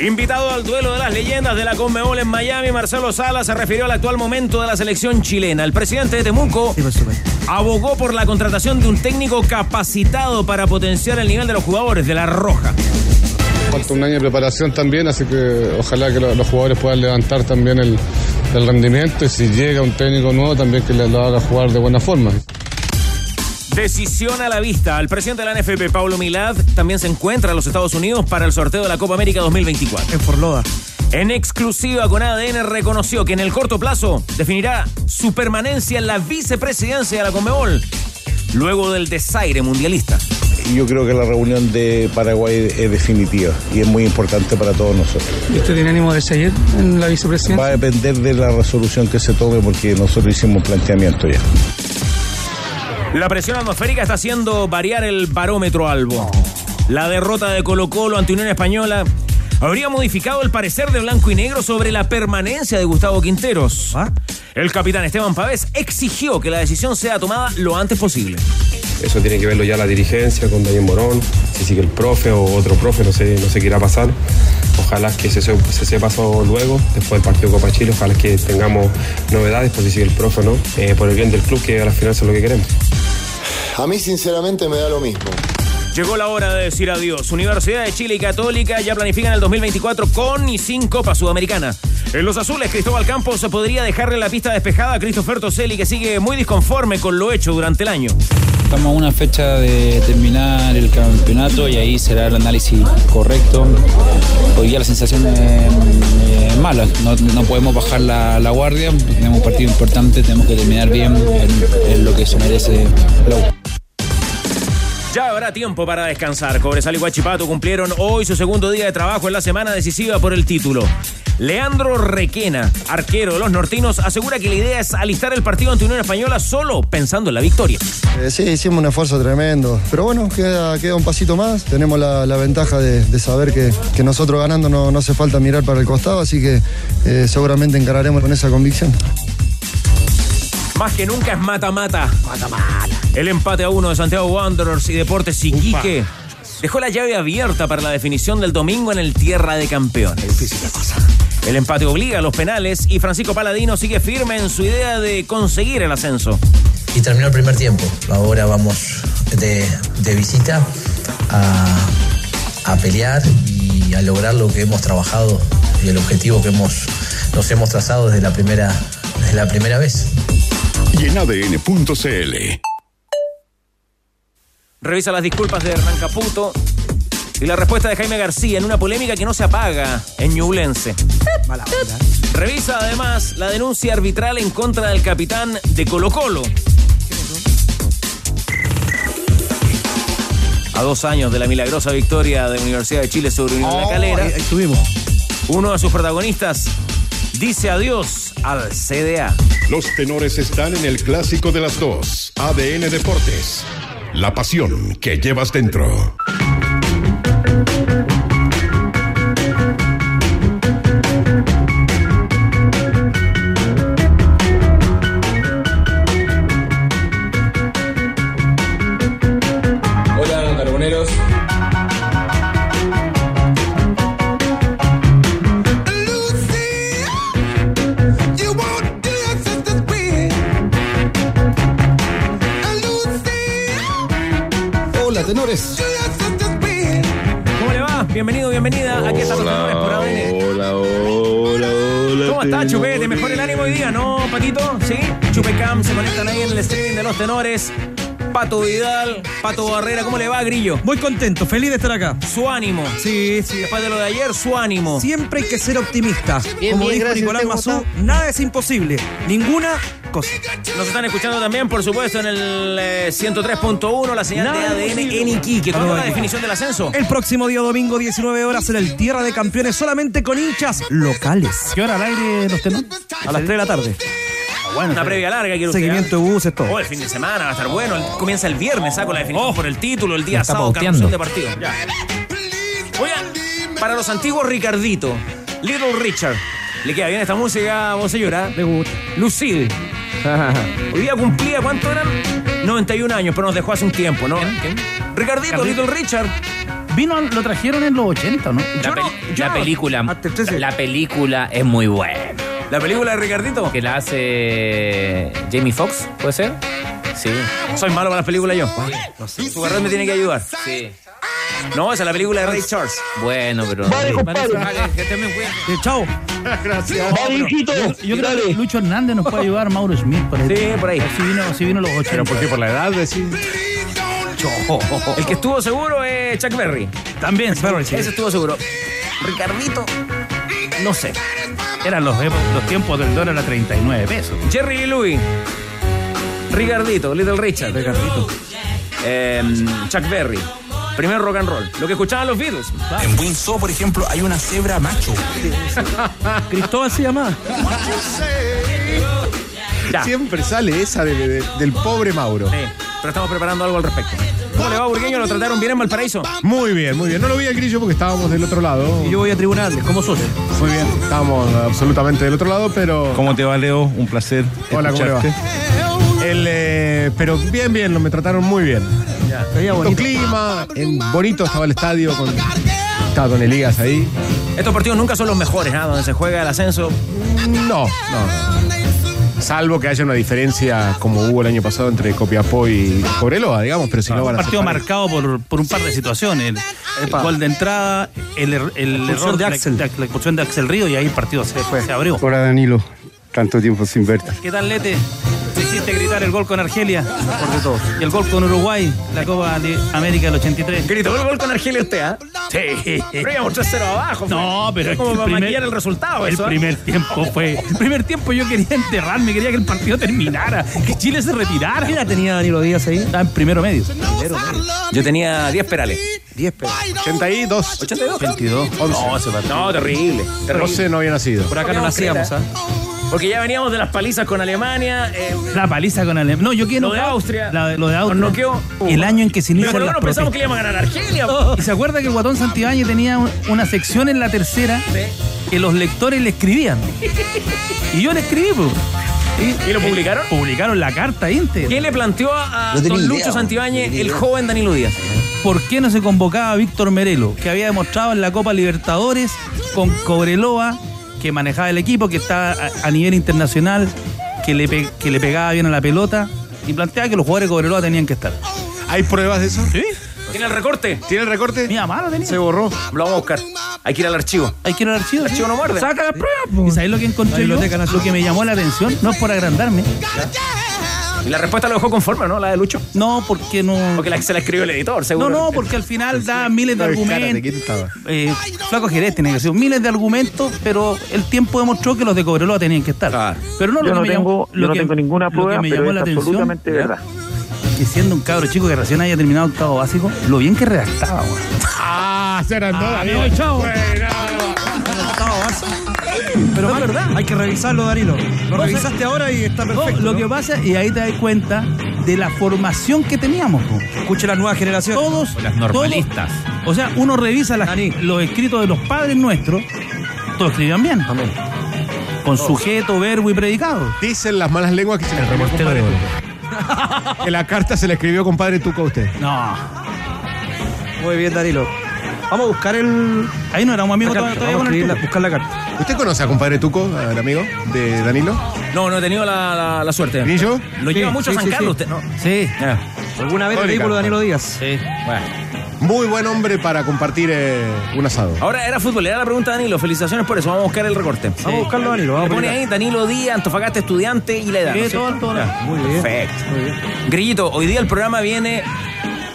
Invitado al duelo de las leyendas de la Conmebol en Miami, Marcelo Sala se refirió al actual momento de la selección chilena. El presidente de Temuco abogó por la contratación de un técnico capacitado para potenciar el nivel de los jugadores de la Roja. Falta un año de preparación también, así que ojalá que los jugadores puedan levantar también el, rendimiento y si llega un técnico nuevo también que lo haga jugar de buena forma. Decisión a la vista. El presidente de la NFP, Paulo Milad, también se encuentra en los Estados Unidos para el sorteo de la Copa América 2024. En Forloda. En exclusiva con ADN reconoció que en el corto plazo definirá su permanencia en la vicepresidencia de la Conmebol, luego del desaire mundialista. Yo creo que la reunión de Paraguay es definitiva y es muy importante para todos nosotros. ¿Y usted tiene ánimo de seguir en la vicepresidencia? Va a depender de la resolución que se tome porque nosotros hicimos un planteamiento ya. La presión atmosférica está haciendo variar el barómetro albo. La derrota de Colo Colo ante Unión Española habría modificado el parecer de blanco y negro sobre la permanencia de Gustavo Quinteros. ¿Ah? El capitán Esteban Pavés exigió que la decisión sea tomada lo antes posible. Eso tiene que verlo ya la dirigencia con Daniel Morón, si sigue el profe o otro profe, no sé, no sé qué irá a pasar. Ojalá que se, se sepa eso luego, después del partido Copa Chile, ojalá que tengamos novedades por si sigue el profe o no, eh, por el bien del club que a la final es lo que queremos. A mí sinceramente me da lo mismo. Llegó la hora de decir adiós. Universidad de Chile y Católica ya planifican el 2024 con y sin Copa Sudamericana. En los azules, Cristóbal Campos podría dejarle la pista despejada a Christopher Toselli, que sigue muy disconforme con lo hecho durante el año. Estamos a una fecha de terminar el campeonato y ahí será el análisis correcto. Hoy día la sensación es, mala, no, podemos bajar la, guardia, tenemos un partido importante, tenemos que terminar bien en, lo que se merece ya habrá tiempo para descansar. Cobresal y Guachipato cumplieron hoy su segundo día de trabajo en la semana decisiva por el título. Leandro Requena, arquero de los nortinos, asegura que la idea es alistar el partido ante Unión Española solo pensando en la victoria. Eh, sí, hicimos un esfuerzo tremendo, pero bueno, queda, queda un pasito más. Tenemos la, ventaja de, saber que, nosotros ganando no, hace falta mirar para el costado, así que eh, seguramente encararemos con esa convicción. Más que nunca es mata-mata. Mata-mata. El empate a uno de Santiago Wanderers y Deportes Iquique dejó la llave abierta para la definición del domingo en el Tierra de Campeones. Difícil la cosa. El empate obliga a los penales y Francisco Paladino sigue firme en su idea de conseguir el ascenso. Y terminó el primer tiempo. Ahora vamos de, visita a, pelear y a lograr lo que hemos trabajado y el objetivo que hemos, nos hemos trazado desde la primera, desde la primera vez y en ADN.cl. Revisa las disculpas de Hernán Caputo y la respuesta de Jaime García en una polémica que no se apaga en Ñublense. Revisa además la denuncia arbitral en contra del capitán de Colo Colo. A dos años de la milagrosa victoria de la Universidad de Chile sobre Unión La Calera, estuvimos. uno de sus protagonistas dice adiós al CDA. Los tenores están en el clásico de las dos. ADN Deportes. La pasión que llevas dentro. ¿Cómo está, Chupe? ¿Te mejor el ánimo hoy día, no, Patito? ¿Sí? Chupecam se conectan ahí en el streaming de los tenores. Pato Vidal, Pato Barrera, ¿cómo le va, Grillo? Muy contento, feliz de estar acá. Su ánimo. Sí, sí. Después de lo de ayer, su ánimo. Siempre hay que ser optimista. Como dijo Nicolás Mazú, nada es imposible. Ninguna cosas. Nos están escuchando también, por supuesto, en el eh, 103.1, la señal de ADN en Iquique. ¿Cuándo es la definición del ascenso? El próximo día domingo, 19 horas, en el Tierra de Campeones, solamente con hinchas locales. ¿Qué hora al aire los tenemos? A las 3 de la tarde. Bueno, Una previa larga, quiero Seguimiento de buses, todo. Oh, el fin de semana va a estar bueno. El- comienza el viernes, saco la definición por el título, el día Me sábado, canción de partido. Ya. Oigan, para los antiguos Ricardito, Little Richard. ¿Le queda bien esta música, vos señora? Le gusta. Lucille. Hoy día cumplía, ¿cuánto eran? 91 años, pero nos dejó hace un tiempo, ¿no? Ricardito. Little Richard. Vino, lo trajeron en los 80, ¿no? Yo no- yo la no- película, Hasta el 13. la película es muy buena. ¿La película de Ricardito? Que la hace Jamie Foxx, ¿puede ser? Sí. Soy malo para las películas yo. Su carrera me tiene que ayudar. Sí. No, esa es la película de Ray Charles. Bueno, pero. Vale, compadre. Vale, que te me cuides. Eh, chao. Gracias. Yo, yo creo que Lucho Hernández nos puede ayudar, Mauro Smith, por ahí. Sí, por ahí. Si vino, si vino los 80. ¿Pero por qué? ¿Por la edad? Decís? El que estuvo seguro es Chuck Berry. También, sí. Ese estuvo seguro. Ricardito, no sé. Eran los, los tiempos del dólar a 39 pesos. Jerry Lee Lewis. Ricardito, Little Richard. Ricardito. Chuck Berry. Primer rock and roll. Lo que escuchaban los Beatles. En Windsor, por ejemplo, hay una cebra macho. Cristóbal se llama. Ya. Siempre sale esa de- de- del pobre Mauro. Sí, pero estamos preparando algo al respecto. ¿Cómo le va, Burgueño? ¿Lo trataron bien en Valparaíso? Muy bien, muy bien. No lo vi al grillo porque estábamos del otro lado. Y yo voy a tribunales, como socio. Muy bien. Estábamos absolutamente del otro lado, pero. ¿Cómo te va, Leo? Un placer. Hola, ¿cómo le va? El, eh, pero bien, bien, lo me trataron muy bien. Con bonito. clima, en bonito estaba el estadio, con, estaba con Elías ahí. Estos partidos nunca son los mejores, ¿ah? Donde se juega el ascenso. No, no. Salvo que haya una diferencia como hubo el año pasado entre Copiapó y Cobreloa, digamos, pero si no, un van a ser partido marcado por, por un par de situaciones. El, el gol de entrada, el, er- el error de la- Axel. La, la expulsión de Axel Río y ahí el partido se, se abrió. Hola Danilo, tanto tiempo sin verte. ¿Qué tal, Lete? Te hiciste gritar el gol con Argelia. Y el gol con Uruguay, la Copa de América del 83. Gritó el gol con Argelia usted, ¿ah? Sí. Pero íbamos 3-0 abajo. No, pero es como para primer- maquillar el resultado. El eso, ¿ah? primer tiempo fue. El primer tiempo yo quería enterrarme, quería que el partido terminara, que Chile se retirara. ¿Qué edad tenía Danilo Díaz ahí? Estaba en primero medio. Yo tenía 10 perales. 10 pesos. 82. 82. 22. No, ese partido. No, terrible. terrible. 12 no había nacido. Por acá no nacíamos, ¿ah? Porque ya veníamos de las palizas con Alemania. eh, La paliza con Alemania. No, yo quiero. Lo de Austria. La- lo de Nos Austria. noqueó. El año en que se pero lo las menos pensamos que le íbamos a ganar a Argelia. ¿Y se acuerda que el Guatón Santibáñez tenía un- una sección en la tercera que los lectores le escribían? Y yo le escribí, pues. ¿Y lo publicaron? Publicaron la carta íntegra. ¿Quién le planteó a No don Lucho no Santibáñez el joven Danilo Díaz? ¿Por qué no se convocaba a Víctor Merelo, que había demostrado en la Copa Libertadores con Cobreloa, que manejaba el equipo, que está a, a nivel internacional, que le, pe- que le pegaba bien a la pelota, y planteaba que los jugadores de Cobreloa tenían que estar? ¿Hay pruebas de eso? ¿Sí? ¿Tiene el recorte? ¿Tiene el recorte? Mi mamá lo tenía. Se borró. Lo vamos a buscar. Hay que ir al archivo. Hay que ir al archivo. El archivo no muerde. Saca las pruebas. ¿Y sabéis lo que encontré La yo? Biblioteca Nacional. Lo que me llamó la atención, no es por agrandarme. Y la respuesta lo dejó conforme, ¿no? La de Lucho. No, porque no. Porque la, se la escribió el editor, seguro. No, no, porque al final da miles de No, argumentos. Eh, Flaco Jerez tiene que ser miles de argumentos, pero el tiempo demostró que los de Cobreloa tenían que estar. Claro. Pero no Yo lo no que me llamó- tengo, yo no que- tengo ninguna lo que prueba, me pero llamó es la atención, absolutamente ¿ya? verdad. que siendo un cabro chico que recién haya terminado octavo básico, lo bien que redactaba, weón. Ah, se agrandó, Ah, Danilo. me voy, Pero es verdad. Hay que revisarlo, Danilo. Lo No, revisaste ahora y está No, perfecto. lo ¿no? que pasa, y ahí te das cuenta de la formación que teníamos. po. Escuche la nueva generación. Todos. Las normalistas. todos- o sea, uno revisa las- los escritos de los padres nuestros, todos escribían bien. Con sujeto, verbo y predicado. Dicen las malas lenguas que se le escribió. Que la carta se la escribió compadre Tuco a usted. No. Muy bien, Danilo. Vamos a buscar el. Ahí no éramos amigos la todavía, todavía con el Tuco. buscar la carta. ¿Usted conoce a compadre Tuco, al amigo de Danilo? No, no he tenido la, la- la suerte. ¿Grillo? Lo lleva mucho a sí, San sí, Carlos sí. usted, ¿no? Sí. ¿Alguna vez el vehículo de Danilo Díaz? Sí. Bueno. Muy buen hombre para compartir eh, un asado. Ahora era futbolera la pregunta, Danilo. Felicitaciones por eso. Vamos a buscar el recorte. Vamos a buscarlo, Danilo. Vamos pone ahí Danilo Díaz, Antofagasta estudiante y la edad. Sí, ¿no es todo, todo. Ya. Muy bien. Perfecto. Muy bien. Grillito, hoy día el programa viene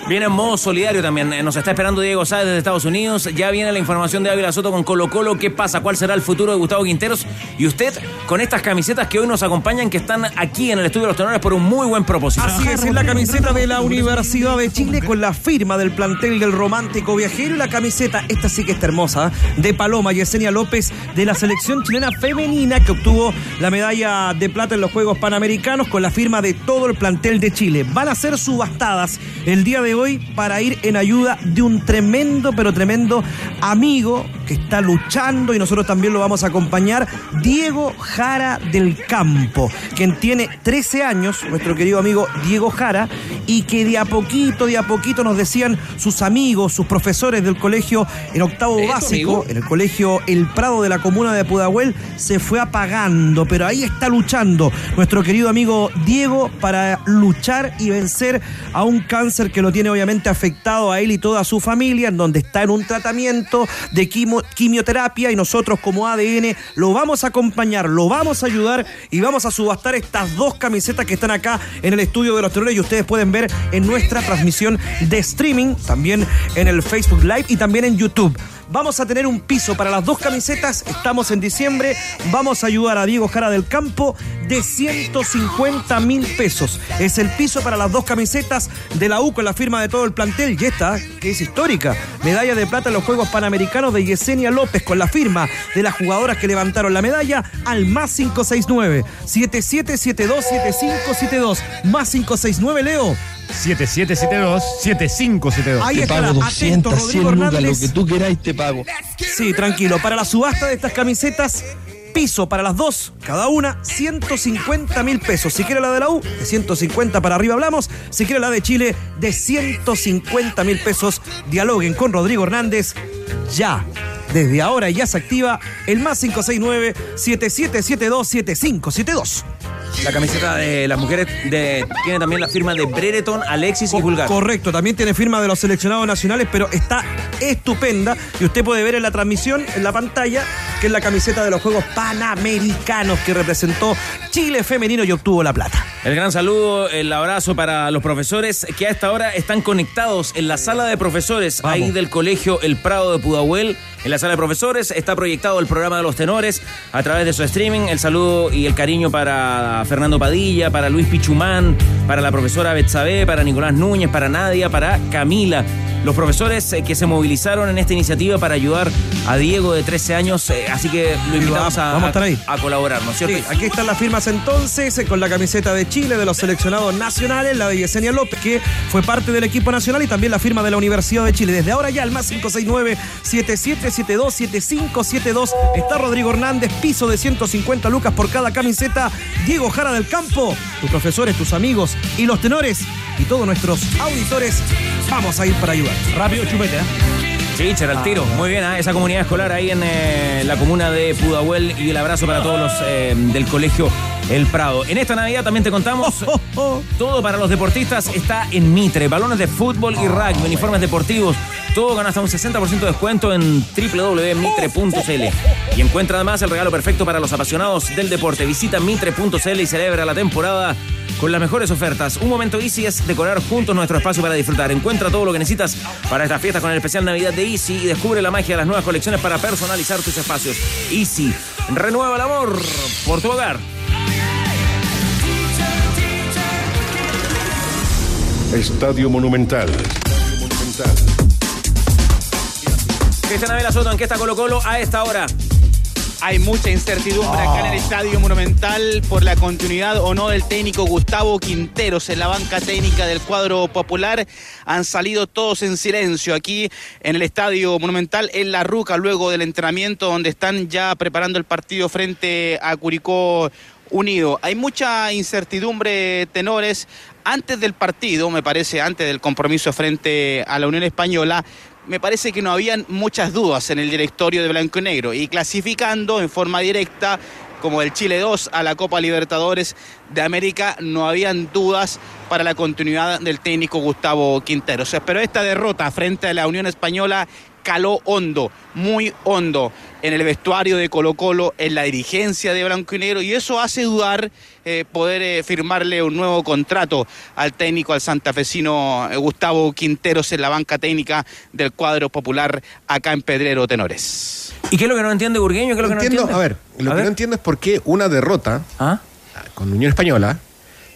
Viene en modo solidario también. Eh, Nos está esperando Diego Sáez desde Estados Unidos. Ya viene la información de Ávila Soto con Colo Colo. ¿Qué pasa? ¿Cuál será el futuro de Gustavo Quinteros? Y usted con estas camisetas que hoy nos acompañan, que están aquí en el estudio de los tenores por un muy buen propósito. Así es, es la camiseta de la Universidad de Chile con la firma del plantel del Romántico Viajero y la camiseta, esta sí que está hermosa, de Paloma Yesenia López de la selección chilena femenina que obtuvo la medalla de plata en los Juegos Panamericanos con la firma de todo el plantel de Chile. Van a ser subastadas el día de hoy para ir en ayuda de un tremendo, pero tremendo amigo que está luchando y nosotros también lo vamos a acompañar, Diego Jara del Campo, quien tiene 13 años, nuestro querido amigo Diego Jara, y que de a poquito, de a poquito nos decían sus amigos, sus profesores del colegio en octavo ¿Es tu básico, amigo? en el colegio El Prado de la comuna de Pudahuel, se fue apagando, pero ahí está luchando nuestro querido amigo Diego para luchar y vencer a un cáncer que lo tiene obviamente afectado a él y toda su familia, en donde está en un tratamiento de quimioterapia y nosotros como ADN lo vamos a acompañar, lo vamos a ayudar y vamos a subastar estas dos camisetas que están acá en el estudio de los terrores y ustedes pueden ver en nuestra transmisión de streaming, también en el Facebook Live y también en YouTube. Vamos a tener un piso para las dos camisetas. Estamos en diciembre. Vamos a ayudar a Diego Jara del Campo de 150 mil pesos. Es el piso para las dos camisetas de la U con la firma de todo el plantel. Y esta, que es histórica. Medalla de plata en los Juegos Panamericanos de Yesenia López con la firma de las jugadoras que levantaron la medalla al más 569 77727572 más 569 Leo 7772-7572. Ahí Te pago atento, 200, 100 Rodrigo lucas, lo que tú queráis te pago. Sí, tranquilo. Para la subasta de estas camisetas, piso para las dos, cada una 150 mil pesos. Si quiere la de la U, de 150 para arriba hablamos. Si quiere la de Chile, de 150 mil pesos. Dialoguen con Rodrigo Hernández ya. Desde ahora ya se activa el más 569-7772-7572. La camiseta de las mujeres de- tiene también la firma de Brereton, Alexis y Julgar. Correcto, también tiene firma de los seleccionados nacionales, pero está estupenda y usted puede ver en la transmisión, en la pantalla, que es la camiseta de los Juegos Panamericanos que representó Chile femenino y obtuvo la plata. El gran saludo, el abrazo para los profesores que a esta hora están conectados en la sala de profesores ahí del colegio El Prado de Pudahuel. En la sala de profesores está proyectado el programa de los tenores a través de su streaming. El saludo y el cariño para Fernando Padilla, para Luis Pichumán, para la profesora Betsabe, para Nicolás Núñez, para Nadia, para Camila. Los profesores eh, que se movilizaron en esta iniciativa para ayudar a Diego de 13 años, eh, así que lo invitamos a, Vamos a estar ahí. a colaborar, ¿no es cierto? Sí, aquí están las firmas entonces, eh, con la camiseta de Chile, de los seleccionados nacionales, la de Yesenia López, que fue parte del equipo nacional, y también la firma de la Universidad de Chile. Desde ahora ya, el más 569-7772-7572. Está Rodrigo Hernández, piso de 150 lucas por cada camiseta. Diego Jara del Campo, tus profesores, tus amigos y los tenores y todos nuestros auditores, vamos a ir para ayudar. Rápido, chupete, ¿eh? Sí, al tiro. Muy bien, ¿ah? esa comunidad escolar ahí en eh, la comuna de Pudahuel y el abrazo para todos los eh, del colegio El Prado. En esta Navidad también te contamos todo para los deportistas está en Mitre. Balones de fútbol y rugby, uniformes deportivos, todo con hasta un 60% de descuento en www.mitre.cl. Y encuentra además el regalo perfecto para los apasionados del deporte. Visita mitre.cl y celebra la temporada con las mejores ofertas. Un momento Easy es decorar juntos nuestro espacio para disfrutar. Encuentra todo lo que necesitas para esta fiesta con el especial Navidad de Easy y descubre la magia de las nuevas colecciones para personalizar tus espacios. Easy, renueva el amor por tu hogar. Estadio Monumental. Cristian Abela Soto, ¿en qué está Colo Colo a esta hora? Hay mucha incertidumbre acá en el Estadio Monumental por la continuidad o no del técnico Gustavo Quinteros en la banca técnica del cuadro popular. Han salido todos en silencio aquí en el Estadio Monumental en La Ruca luego del entrenamiento donde están ya preparando el partido frente a Curicó Unido. Hay mucha incertidumbre, tenores. Antes del partido, me parece, antes del compromiso frente a la Unión Española, me parece que no habían muchas dudas en el directorio de Blanco y Negro y clasificando en forma directa como el Chile 2 a la Copa Libertadores de América, no habían dudas para la continuidad del técnico Gustavo Quinteros. Pero esta derrota frente a la Unión Española caló hondo, muy hondo en el vestuario de Colo Colo, en la dirigencia de Blanco y Negro, y eso hace dudar eh, poder eh, firmarle un nuevo contrato al técnico, al santafesino eh, Gustavo Quinteros en la banca técnica del cuadro popular acá en Pedrero Tenores. ¿Y qué es lo que no entiende Burgueño? ¿Qué es lo que no entiendo, entiende? a ver, lo que no entiendo es por qué una derrota ¿Ah? con Unión Española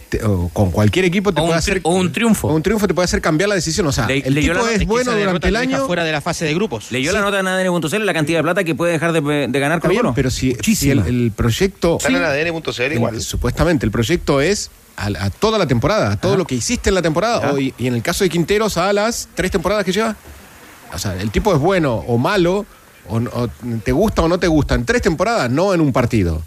te- o con cualquier equipo te O puede un hacer o un triunfo. o un triunfo te puede hacer cambiar la decisión, o sea, Le- el tipo la- es bueno durante el año. fuera de la fase de grupos. Leyó la nota de ADN.cl la cantidad de plata que puede dejar de, de ganar bien, Colo. pero si, si el, el proyecto Están en ADN.cl igual. el- supuestamente el proyecto es a, a toda la temporada, a todo lo que hiciste en la temporada o- y, y en el caso de Quinteros a las tres temporadas que lleva. O sea, el tipo es bueno o malo o, o te gusta o no te gusta en tres temporadas, no en un partido.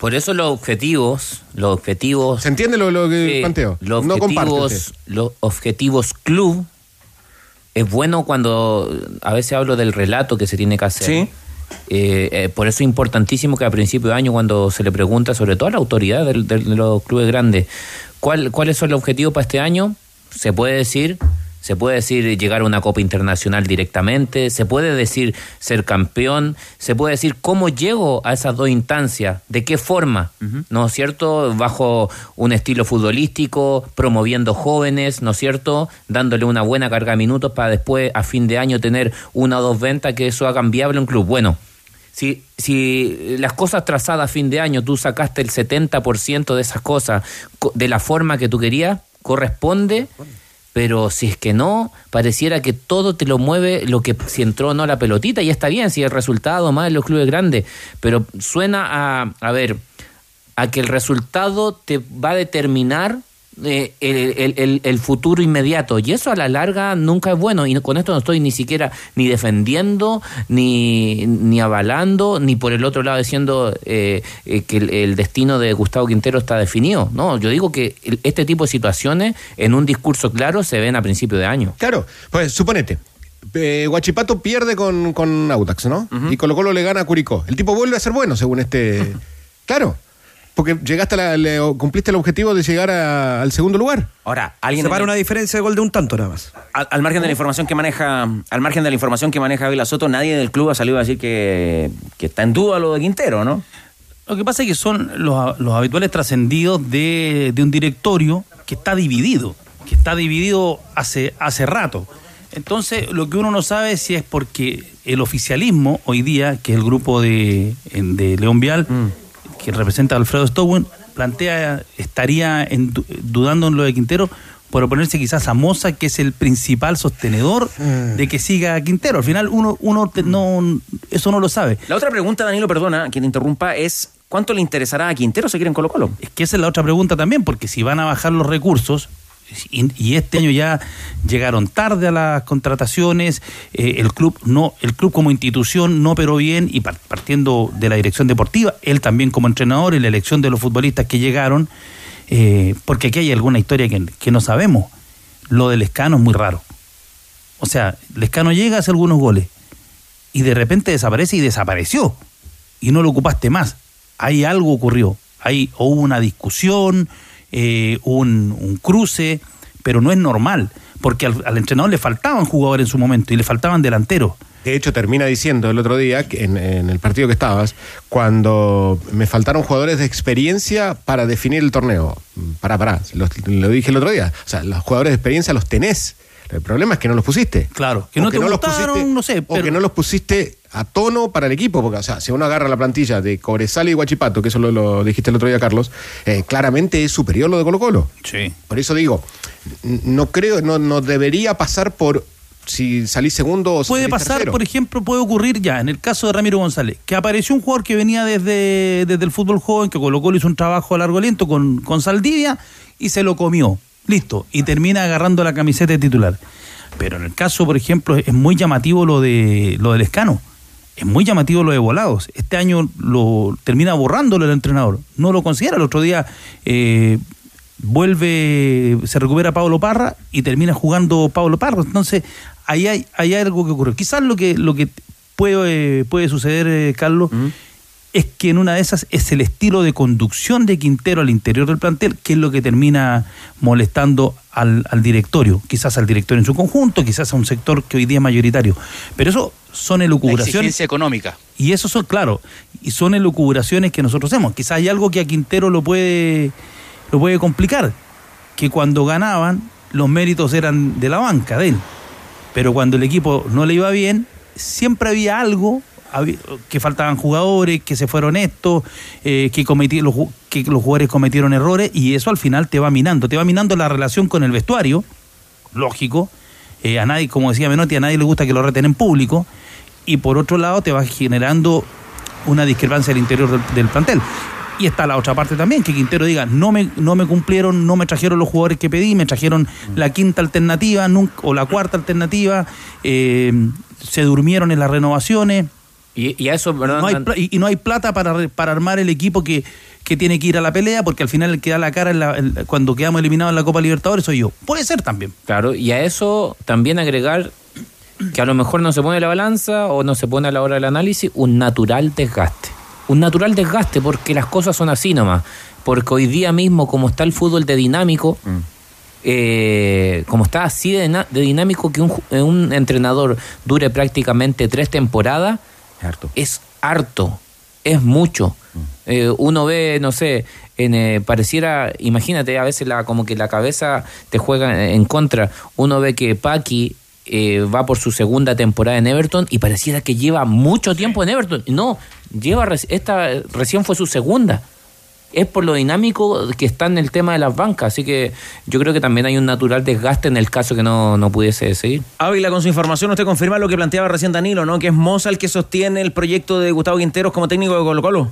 Por eso los objetivos, los objetivos. ¿Se entiende lo, lo que Sí, planteo? Los no objetivos, los objetivos club es bueno cuando a veces hablo del relato que se tiene que hacer. Sí. Eh, eh, por eso es importantísimo que a principio de año, cuando se le pregunta, sobre todo a la autoridad de, los clubes grandes, ¿cuál, ¿cuáles son los objetivos para este año? Se puede decir, se puede decir llegar a una Copa Internacional directamente, se puede decir ser campeón, se puede decir cómo llego a esas dos instancias, de qué forma, ¿no es cierto? Bajo un estilo futbolístico, promoviendo jóvenes, ¿no es cierto? Dándole una buena carga de minutos para después, a fin de año, tener una o dos ventas que eso hagan viable un club. Bueno, si, si las cosas trazadas a fin de año, tú sacaste el 70% de esas cosas co- de la forma que tú querías, corresponde, pero si es que no, pareciera que todo te lo mueve lo que si entró o no la pelotita, y está bien, si el resultado más en los clubes grandes, pero suena a, a ver, a que el resultado te va a determinar eh, el, el- el- futuro inmediato. Y eso a la larga nunca es bueno. Y con esto no estoy ni siquiera ni defendiendo, ni, ni avalando, ni por el otro lado diciendo eh, eh, que el, el destino de Gustavo Quintero está definido. No, yo digo que este tipo de situaciones en un discurso claro se ven a principio de año. Claro, pues suponete. eh, Guachipato pierde con, con Autax, ¿no? Y Colo Colo le gana a Curicó. El tipo vuelve a ser bueno, según este. Claro, porque llegaste a la- le- cumpliste el objetivo de llegar a- al segundo lugar. Ahora, alguien Se para una diferencia de gol de un tanto nada más. al, al margen de la información que maneja, al margen de la información que maneja Vila Soto, nadie del club ha salido a decir que, que está en duda lo de Quintero, ¿no? Lo que pasa es que son los, los habituales trascendidos de, de un directorio que está dividido, que está dividido hace, hace rato. Entonces, lo que uno no sabe es si es porque el oficialismo hoy día, que es el grupo de, de León Vial, que representa a Alfredo Stowen, plantea, estaría en dudando en lo de Quintero por oponerse quizás a Moza, que es el principal sostenedor de que siga Quintero. Al final uno, uno te- no, eso no lo sabe. La otra pregunta, Danilo, perdona, que te interrumpa, es ¿cuánto le interesará a Quintero seguir en Colo Colo? Es que esa es la otra pregunta también, porque si van a bajar los recursos, y, este año ya llegaron tarde a las contrataciones, eh, el club no, el club como institución no operó bien, y par- partiendo de la dirección deportiva, él también como entrenador y la elección de los futbolistas que llegaron, eh, porque aquí hay alguna historia que, que no sabemos. Lo del Escano es muy raro. O sea, Lescano llega, hace algunos goles, y de repente desaparece y desapareció, y no lo ocupaste más. Ahí algo ocurrió, o hubo una discusión, eh, un, un cruce, pero no es normal, porque al, al entrenador le faltaban jugadores en su momento y le faltaban delanteros. De hecho, termina diciendo el otro día, en, en el partido que estabas, cuando me faltaron jugadores de experiencia para definir el torneo. Para, para, lo, lo dije el otro día. O sea, los jugadores de experiencia los tenés. El problema es que no los pusiste. Claro, que O no te los gustaron, pusiste- no sé, O que no los pusiste a tono para el equipo. Porque, o sea, si uno agarra la plantilla de Cobresal y Guachipato, que eso lo, lo dijiste el otro día, Carlos, eh, claramente es superior lo de Colo Colo. Sí. Por eso digo, no creo, no, no debería pasar por si salís segundo o si Puede pasar, tercero. por ejemplo, puede ocurrir ya en el caso de Ramiro González, que apareció un jugador que venía desde, desde el fútbol joven, que Colo Colo hizo un trabajo a largo aliento con, con Saldivia y se lo comió. Listo. Y termina agarrando la camiseta de titular. Pero en el caso, por ejemplo, es muy llamativo lo de lo del escano. Es muy llamativo lo de volados. Este año lo termina borrándolo el entrenador. No lo considera. El otro día eh, vuelve, se recupera Pablo Parra y termina jugando Pablo Parra. Entonces, ahí hay, hay algo que ocurre. Quizás lo que, lo que puede, puede suceder, eh, Carlos, es que en una de esas es el estilo de conducción de Quintero al interior del plantel, que es lo que termina molestando al, al directorio, quizás al directorio en su conjunto, quizás a un sector que hoy día es mayoritario. Pero eso son La elucubraciones. exigencia económica. Y eso son, claro, y son elucubraciones que nosotros hacemos. Quizás hay algo que a Quintero lo puede, lo puede complicar, que cuando ganaban, los méritos eran de la banca, de él. Pero cuando el equipo no le iba bien, siempre había algo, que faltaban jugadores, que se fueron estos, eh, que, cometí- los, que los jugadores cometieron errores, y eso al final te va minando. Te va minando la relación con el vestuario, lógico. Eh, a nadie, como decía Menotti, a nadie le gusta que lo reten en público. Y por otro lado, te va generando una discrepancia al interior del, del plantel. Y está la otra parte también, que Quintero diga, no me, no me cumplieron, no me trajeron los jugadores que pedí, me trajeron la quinta alternativa nunca, o la cuarta alternativa, eh, se durmieron en las renovaciones. Y, y a eso, perdón, no hay y, y no hay plata para, para armar el equipo que, que tiene que ir a la pelea, porque al final el que da la cara en la- en- cuando quedamos eliminados en la Copa Libertadores soy yo. Puede ser también. Claro, y a eso también agregar que a lo mejor no se pone la balanza o no se pone a la hora del análisis un natural desgaste. Un natural desgaste porque las cosas son así nomás. Porque hoy día mismo, como está el fútbol de dinámico, eh, como está así de, dinámico que un, eh, un entrenador dure prácticamente tres temporadas, es harto, es mucho. Eh, uno ve, no sé, en, eh, pareciera, imagínate, a veces la, como que la cabeza te juega en contra. Uno ve que Paki eh, va por su segunda temporada en Everton y pareciera que lleva mucho tiempo en Everton. No, lleva esta recién fue su segunda. Es por lo dinámico que está en el tema de las bancas, así que yo creo que también hay un natural desgaste en el caso que no, no pudiese seguir. Ávila, con su información, usted confirma lo que planteaba recién Danilo, ¿no? Que es Moza el que sostiene el proyecto de Gustavo Quinteros como técnico de Colo Colo.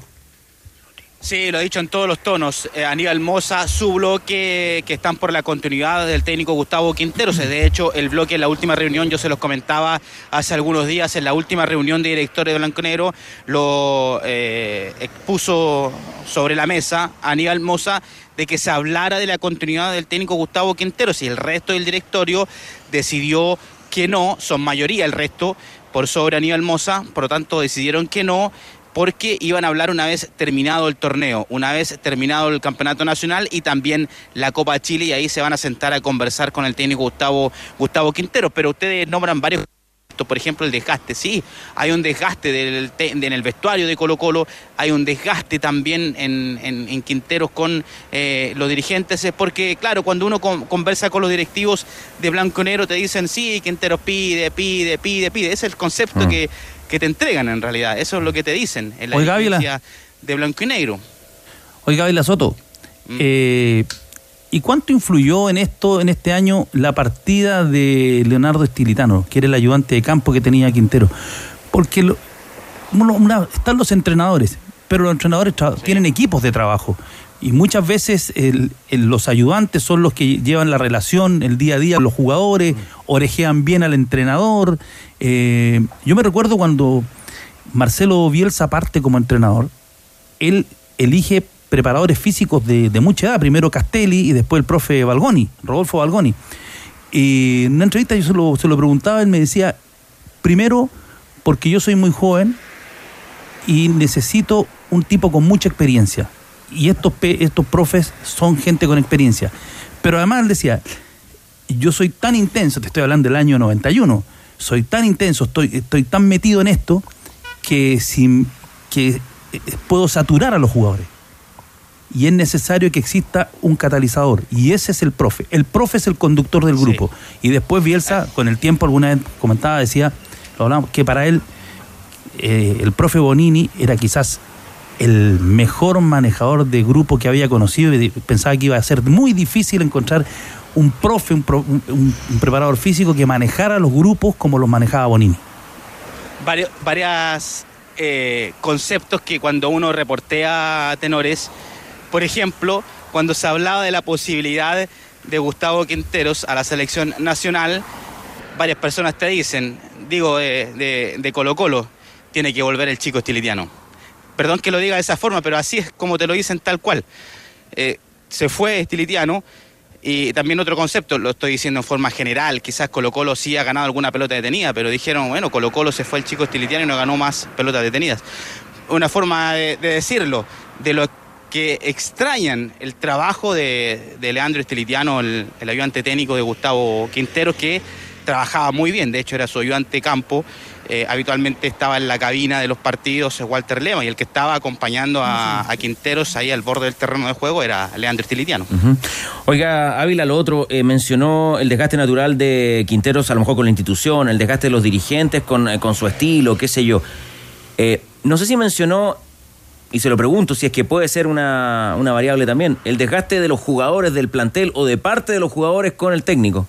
Sí, lo he dicho en todos los tonos. Eh, Aníbal Moza, su bloque, que están por la continuidad del técnico Gustavo Quinteros. De hecho, el bloque en la última reunión, yo se los comentaba hace algunos días, en la última reunión de directores de Blanco Negro, lo eh, expuso sobre la mesa Aníbal Moza de que se hablara de la continuidad del técnico Gustavo Quinteros y el resto del directorio decidió que no, son mayoría el resto, por sobre Aníbal Moza, por lo tanto decidieron que no porque iban a hablar una vez terminado el torneo, una vez terminado el campeonato nacional y también la Copa Chile y ahí se van a sentar a conversar con el técnico Gustavo, Gustavo Quintero. Pero ustedes nombran varios por ejemplo, el desgaste, sí, hay un desgaste del en el vestuario de Colo Colo, hay un desgaste también en, en- en Quinteros con eh, los dirigentes, es porque, claro, cuando uno con- conversa con los directivos de Blanco Negro te dicen, sí, Quinteros pide, pide, pide, pide, ese es el concepto Mm. que, que te entregan en realidad, eso es lo que te dicen en la Oiga, de Blanco y Negro. Oiga, Ávila Soto, eh, ¿y cuánto influyó en esto, en este año, la partida de Leonardo Estilitano, que era el ayudante de campo que tenía Quintero? Porque lo- una- están los entrenadores, pero los entrenadores tienen equipos de trabajo. Y muchas veces el- el- los ayudantes son los que llevan la relación el día a día con los jugadores, orejean bien al entrenador. Eh, yo me recuerdo cuando Marcelo Bielsa parte como entrenador, él elige preparadores físicos de, de mucha edad, primero Castelli y después el profe Balgoni, Rodolfo Balgoni. Y en una entrevista yo se lo, se lo preguntaba, él me decía, primero porque yo soy muy joven y necesito un tipo con mucha experiencia. Y estos, estos profes son gente con experiencia. Pero además él decía, yo soy tan intenso, te estoy hablando del año 91, soy tan intenso, estoy, estoy tan metido en esto que, si, que eh, puedo saturar a los jugadores. Y es necesario que exista un catalizador. Y ese es el profe. El profe es el conductor del grupo. Y después Bielsa, con el tiempo, alguna vez comentaba, decía, lo hablamos, que para él eh, el profe Bonini era quizás el mejor manejador de grupo que había conocido y pensaba que iba a ser muy difícil encontrar un profe, un, preparador físico que manejara los grupos como los manejaba Bonini. Vario- varias eh, conceptos que cuando uno reportea tenores, por ejemplo, cuando se hablaba de la posibilidad de Gustavo Quinteros a la selección nacional, varias personas te dicen, digo, de, de- de Colo Colo, tiene que volver el chico estilitiano. Perdón que lo diga de esa forma, pero así es como te lo dicen tal cual. Eh, se fue estilitiano y también otro concepto, lo estoy diciendo en forma general, quizás Colo Colo sí ha ganado alguna pelota detenida, pero dijeron, bueno, Colo Colo se fue el chico estilitiano y no ganó más pelotas detenidas. Una forma de, de decirlo, de lo que extrañan el trabajo de, de Leandro Estilitiano, el, el ayudante técnico de Gustavo Quintero, que trabajaba muy bien, de hecho era su ayudante campo, eh, habitualmente estaba en la cabina de los partidos Walter Lema y el que estaba acompañando a, a Quinteros ahí al borde del terreno de juego era Leandro Stilitiano. Oiga, Ávila, lo otro, eh, mencionó el desgaste natural de Quinteros, a lo mejor con la institución, el desgaste de los dirigentes con, eh, con su estilo, qué sé yo. No sé si mencionó, y se lo pregunto, si es que puede ser una, una variable también, el desgaste de los jugadores del plantel o de parte de los jugadores con el técnico.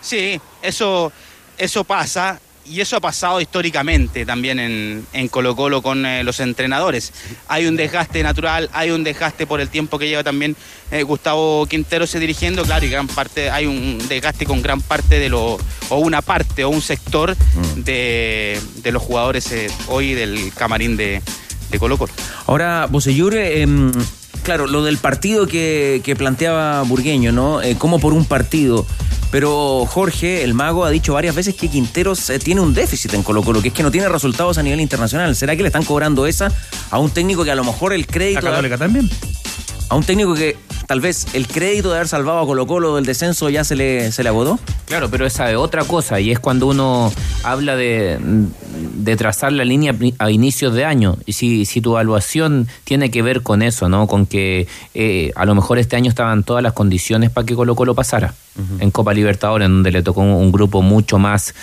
Sí, eso, eso pasa y eso ha pasado históricamente también en, en Colo Colo con eh, los entrenadores. Hay un desgaste natural, hay un desgaste por el tiempo que lleva también eh, Gustavo Quintero se dirigiendo, claro, y gran parte, hay un desgaste con gran parte de lo, o una parte o un sector de, de los jugadores eh, hoy del camarín de, de Colo Colo. Ahora, Bosellur, em, claro, lo del partido que, que planteaba Burgueño, ¿no? Como por un partido. Pero Jorge, el mago, ha dicho varias veces que Quinteros eh, tiene un déficit en Colo Colo, que es que no tiene resultados a nivel internacional. ¿Será que le están cobrando esa a un técnico que a lo mejor el crédito... ¿La Católica también? A un técnico que tal vez el crédito de haber salvado a Colo Colo del descenso ya se le, se le agotó. Claro, pero esa es otra cosa y es cuando uno habla de, de trazar la línea a inicios de año. Y si, si tu evaluación tiene que ver con eso, ¿no? Con que eh, a lo mejor este año estaban todas las condiciones para que Colo Colo pasara en Copa Libertadores, en donde le tocó un, un grupo mucho más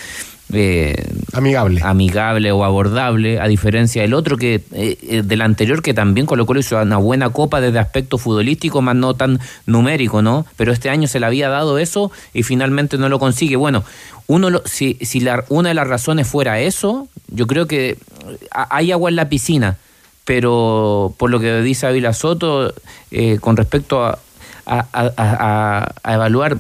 eh, amigable. amigable o abordable, a diferencia del otro que eh, eh, del anterior que también Colo Colo hizo una buena copa desde aspecto futbolístico, más no tan numérico, ¿no? Pero este año se le había dado eso y finalmente no lo consigue. Bueno, uno lo- si, si la, una de las razones fuera eso, yo creo que hay agua en la piscina, pero por lo que dice Ávila Soto, eh, con respecto a- a- a- a evaluar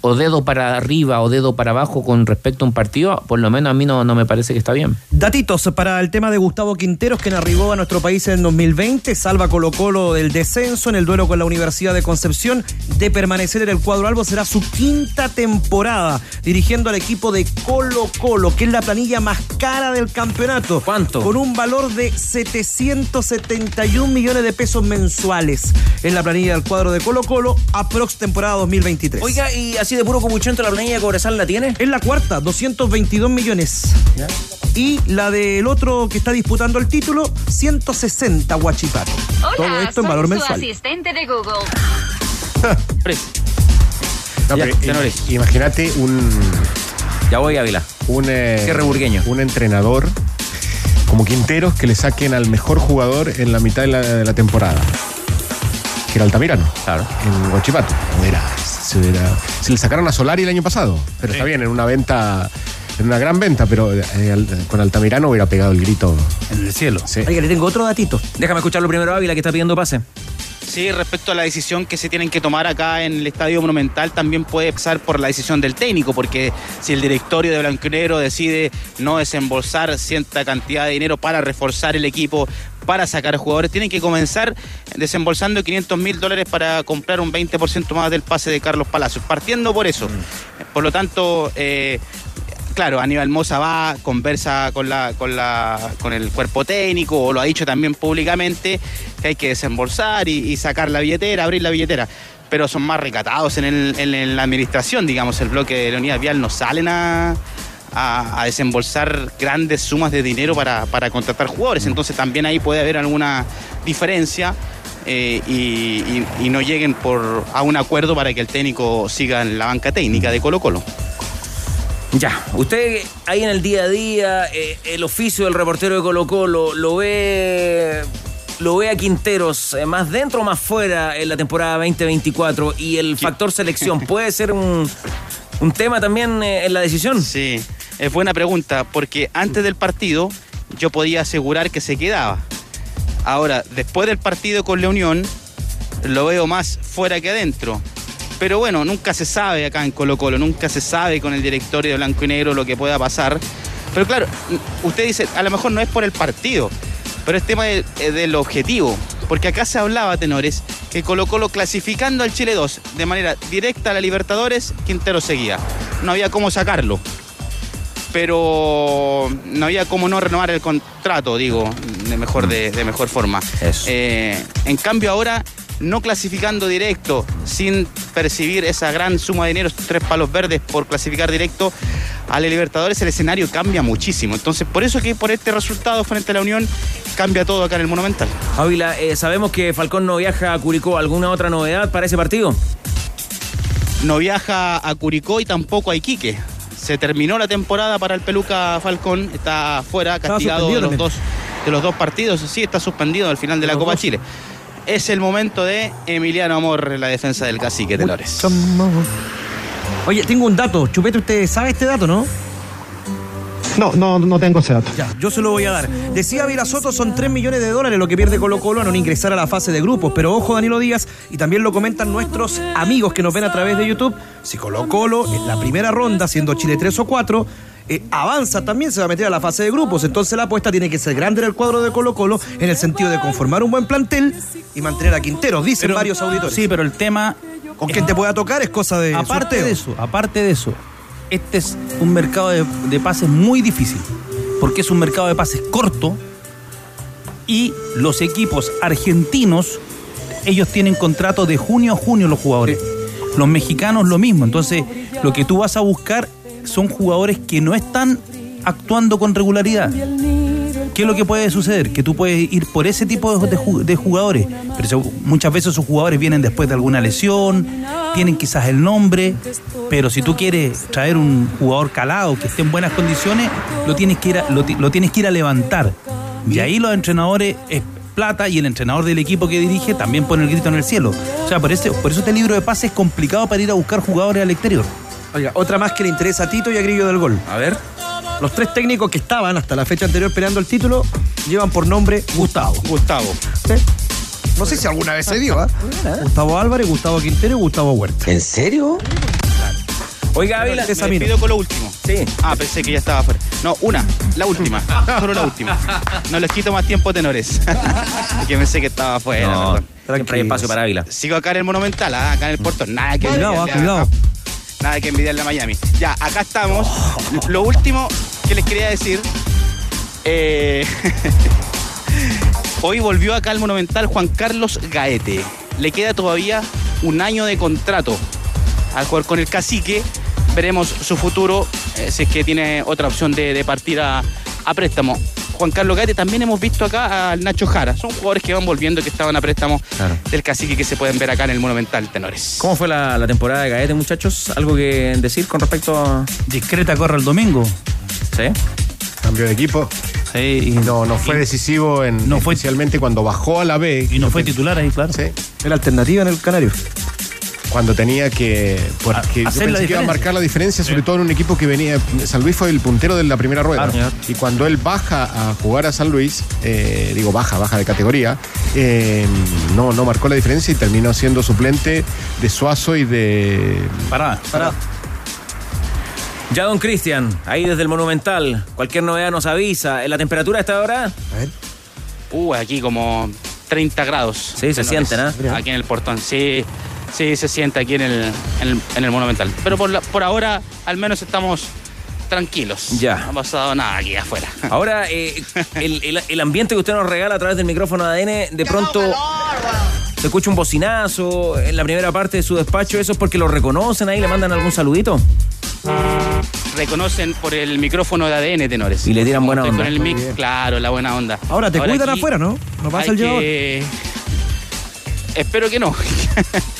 o dedo para arriba o dedo para abajo con respecto a un partido, por lo menos a mí no, no me parece que está bien. Datitos para el tema de Gustavo Quinteros, quien arribó a nuestro país en 2020, salva Colo Colo del descenso en el duelo con la Universidad de Concepción. De permanecer en el cuadro albo será su quinta temporada dirigiendo al equipo de Colo Colo, que es la planilla más cara del campeonato. ¿Cuánto? Con un valor de 771 millones de pesos mensuales. Es la planilla del cuadro de Colo Colo, aprox temporada 2023. Oiga, y así de puro copuchento la planilla de Cobresal la tiene. Es la cuarta, 222 millones. Y la del otro que está disputando el título, 160 Guachipato. Todo esto en valor mensual. su asistente de Google. No, Ya, pero ya no im- eres. imagínate un. Ya voy, Ávila. Un, eh, Qué reburgueño. un entrenador como Quinteros que le saquen al mejor jugador en la mitad de la, de la temporada. Que era Altamirano. Claro. En Huachipato. Era, se, le sacaron a Solari el año pasado. Pero está bien, en una venta. En una gran venta, pero eh, con Altamirano hubiera pegado el grito. En el cielo. Sí. Oiga, le tengo otro datito. Déjame escucharlo primero, Ávila, que está pidiendo pase. Sí, respecto a la decisión que se tienen que tomar acá en el Estadio Monumental, también puede pasar por la decisión del técnico, porque si el directorio de Blanco y Negro decide no desembolsar cierta cantidad de dinero para reforzar el equipo, para sacar jugadores, tienen que comenzar desembolsando 500 mil dólares para comprar un 20% más del pase de Carlos Palacios, partiendo por eso. Por lo tanto, eh, claro, Aníbal Moza va, conversa con, la, con, la, con el cuerpo técnico, o lo ha dicho también públicamente, que hay que desembolsar y, y sacar la billetera, abrir la billetera. Pero son más recatados en, el- en- en la administración, digamos, el bloque de Leonidas Vial no salen a, a- a desembolsar grandes sumas de dinero para, para contratar jugadores. Entonces también ahí puede haber alguna diferencia. eh, y, y- y no lleguen por, a un acuerdo para que el técnico siga en la banca técnica de Colo Colo. Ya, usted ahí en el día a día, eh, el oficio del reportero de Colo Colo, lo ve, lo ve a Quinteros, eh, más dentro o más fuera en la temporada 2024 y el factor selección, ¿puede ser un, un tema también en la decisión? Sí, es buena pregunta, porque antes del partido yo podía asegurar que se quedaba. Ahora, después del partido con la Unión, lo veo más fuera que adentro. Pero bueno, nunca se sabe acá en Colo Colo, nunca se sabe con el directorio de Blanco y Negro lo que pueda pasar. Pero claro, usted dice, a lo mejor no es por el partido, pero es tema eh, del objetivo. Porque acá se hablaba, tenores, que Colo Colo clasificando al Chile 2 de manera directa a la Libertadores, Quintero seguía. No había cómo sacarlo pero no había cómo no renovar el contrato, digo, de mejor, de, de mejor forma. Eh, en cambio ahora, no clasificando directo, sin percibir esa gran suma de dinero, estos tres palos verdes por clasificar directo, a la Libertadores, el escenario cambia muchísimo. Entonces, por eso que por este resultado frente a la Unión cambia todo acá en el Monumental. Ávila, eh, sabemos que Falcón no viaja a Curicó. ¿Alguna otra novedad para ese partido? No viaja a Curicó y tampoco a Iquique. Se terminó la temporada para el Peluca Falcón, está fuera, castigado de los, dos, también. de los dos partidos. Sí, está suspendido al final de la Copa Chile. Es el momento de Emiliano Amor en la defensa del cacique Tenores. Oye, tengo un dato. Chupete, ¿usted sabe este dato, no? No, no, no tengo ese dato. Ya, yo se lo voy a dar. Decía Vila Soto, son 3 millones de dólares lo que pierde Colo Colo a no ingresar a la fase de grupos. Pero ojo, Danilo Díaz, y también lo comentan nuestros amigos que nos ven a través de YouTube, si Colo Colo en la primera ronda, siendo Chile 3 o 4, eh, avanza también, se va a meter a la fase de grupos. Entonces la apuesta tiene que ser grande en el cuadro de Colo Colo en el sentido de conformar un buen plantel y mantener a Quinteros, dicen Pero- varios auditores. Sí, pero el tema. Con quien te pueda tocar es cosa de. Aparte sorteo. de eso, aparte de eso, este es un mercado de, de pases muy difícil. Porque es un mercado de pases corto y los equipos argentinos, ellos tienen contrato de junio a junio los jugadores. Los mexicanos lo mismo. Entonces, lo que tú vas a buscar son jugadores que no están actuando con regularidad. ¿Qué es lo que puede suceder? Que tú puedes ir por ese tipo de, de ju- de jugadores, pero muchas veces esos jugadores vienen después de alguna lesión, tienen quizás el nombre, pero si tú quieres traer un jugador calado que esté en buenas condiciones, lo tienes que ir a, lo, lo tienes que ir a levantar. Y ahí los entrenadores es plata y el entrenador del equipo que dirige también pone el grito en el cielo. O sea, por, ese, por eso este libro de pases es complicado para ir a buscar jugadores al exterior. Oiga, otra más que le interesa a Tito y a Grillo del Gol. A ver. Los tres técnicos que estaban hasta la fecha anterior peleando el título llevan por nombre Gustavo. Gustavo. No sé si alguna vez se dio, ¿ah? Gustavo Álvarez, Gustavo Quintero y Gustavo Huerta. ¿En serio? Oiga, Ávila. Me despido con lo último. Sí. Ah, pensé que ya estaba fuera. No, una, la última. Solo la última. No les quito más tiempo, tenores. que pensé que estaba fuera, No, perdón. siempre hay espacio para Ávila. Sigo acá en el Monumental, ah, acá en el Portón. Nada que Cuidado, envidiarle ah, a- cuidado. Nada que envidiarle a Miami. Ya, acá estamos. Lo último que les quería decir. eh, Hoy volvió acá al Monumental Juan Carlos Gaete. Le queda todavía un año de contrato al jugar con el cacique. Veremos su futuro, eh, si es que tiene otra opción de, de partir a, a préstamo. Juan Carlos Gaete, también hemos visto acá al Nacho Jara. Son jugadores que van volviendo, que estaban a préstamo Claro. del cacique que se pueden ver acá en el Monumental Tenores. ¿Cómo fue la, la temporada de Gaete, muchachos? ¿Algo que decir con respecto a...? Discreta corre el domingo. ¿Sí? Cambió de equipo. Sí, y No, no fue decisivo en, No fue- especialmente cuando bajó a la B. Y no fue titular ahí, claro. Sí. Era alternativa en el Canario. Cuando tenía que. Porque A- yo pensé la que iba a marcar la diferencia, sobre todo en un equipo que venía. San Luis fue el puntero de la primera rueda. Claro. y cuando él baja a jugar a San Luis, eh, digo, baja, baja de categoría, eh, no, no marcó la diferencia y terminó siendo suplente de Suazo y de. Pará, pará. Ya, don Cristian, ahí desde el Monumental. Cualquier novedad nos avisa. ¿En la temperatura a esta hora? Uh, aquí como 30 grados. Sí, se sienten, ¿ah? Aquí en el portón. Sí, sí, se siente aquí en el, en el, en el Monumental. Pero por, la- por ahora, al menos estamos tranquilos. Ya. No ha pasado nada aquí afuera. Ahora, eh, el, el- el ambiente que usted nos regala a través del micrófono de ADN, de pronto se escucha un bocinazo en la primera parte de su despacho. ¿Eso es porque lo reconocen ahí? ¿Le mandan algún saludito? Reconocen por el micrófono de ADN, tenores. Y le tiran buena onda. Con el mic, claro, la buena onda. Ahora te cuidan afuera, ¿no? No pasa el que- Espero que no.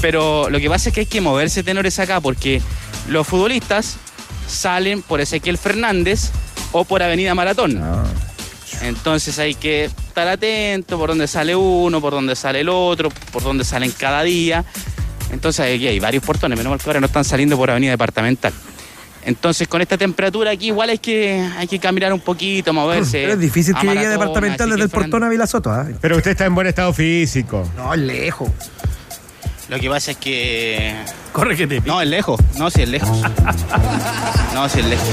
Pero lo que pasa es que hay que moverse tenores acá porque los futbolistas salen por Ezequiel Fernández o por Avenida Maratón. Ah. Entonces hay que estar atento por dónde sale uno, por dónde sale el otro, por dónde salen cada día. Entonces aquí hay varios portones, menos mal que ahora no están saliendo por Avenida Departamental. Entonces con esta temperatura aquí igual hay que, hay que caminar un poquito, moverse. Pero es difícil que a llegue a departamental desde el portón a Vila Soto, ¿ah? Pero usted está en buen estado físico. No, lejos. Lo que pasa es que. Corre que te No, es lejos. No, sí, es lejos. No, sí, es lejos.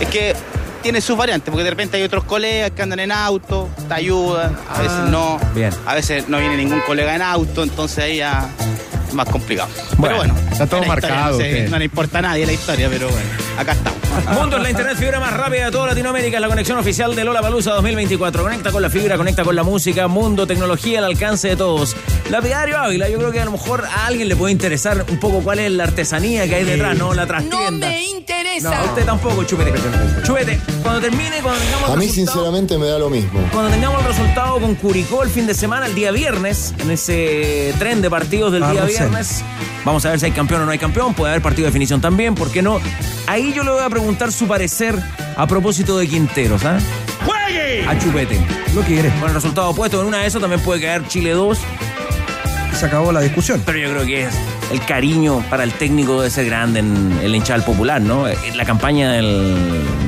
Es que tiene sus variantes, porque de repente hay otros colegas que andan en auto, te ayudan, a veces no. Bien. A veces no viene ningún colega en auto, entonces ahí ya más complicado. Bueno, pero bueno, está todo historia, marcado, No, sé, ¿qué? no le importa a nadie la historia, pero bueno, acá estamos. Mundo es la internet fibra más rápida de toda Latinoamérica. Es la conexión oficial de Lola Palusa 2024. Conecta con la fibra, conecta con la música. Mundo, tecnología al alcance de todos. La Diario Ávila, yo creo que a lo mejor a alguien le puede interesar un poco cuál es la artesanía que hay detrás, ¿no? La trastienda. No me interesa. No, a usted tampoco, chupete. Chupete, cuando termine, cuando tengamos A mí sinceramente me da lo mismo. Cuando tengamos el resultado con Curicó el fin de semana, el día viernes, en ese tren de partidos del día Carrusel. viernes, vamos a ver si hay campeón o no hay campeón. Puede haber partido de definición también, ¿por qué no? Ahí yo le voy a preguntar su parecer a propósito de Quinteros, ¿ah? ¡Juegue! A Chupete. Lo quiere. Con el resultado opuesto, en una de esas también puede caer Chile 2. Se acabó la discusión. Pero yo creo que es el cariño para el técnico debe ser grande en el hinchal popular, ¿no? En La campaña del,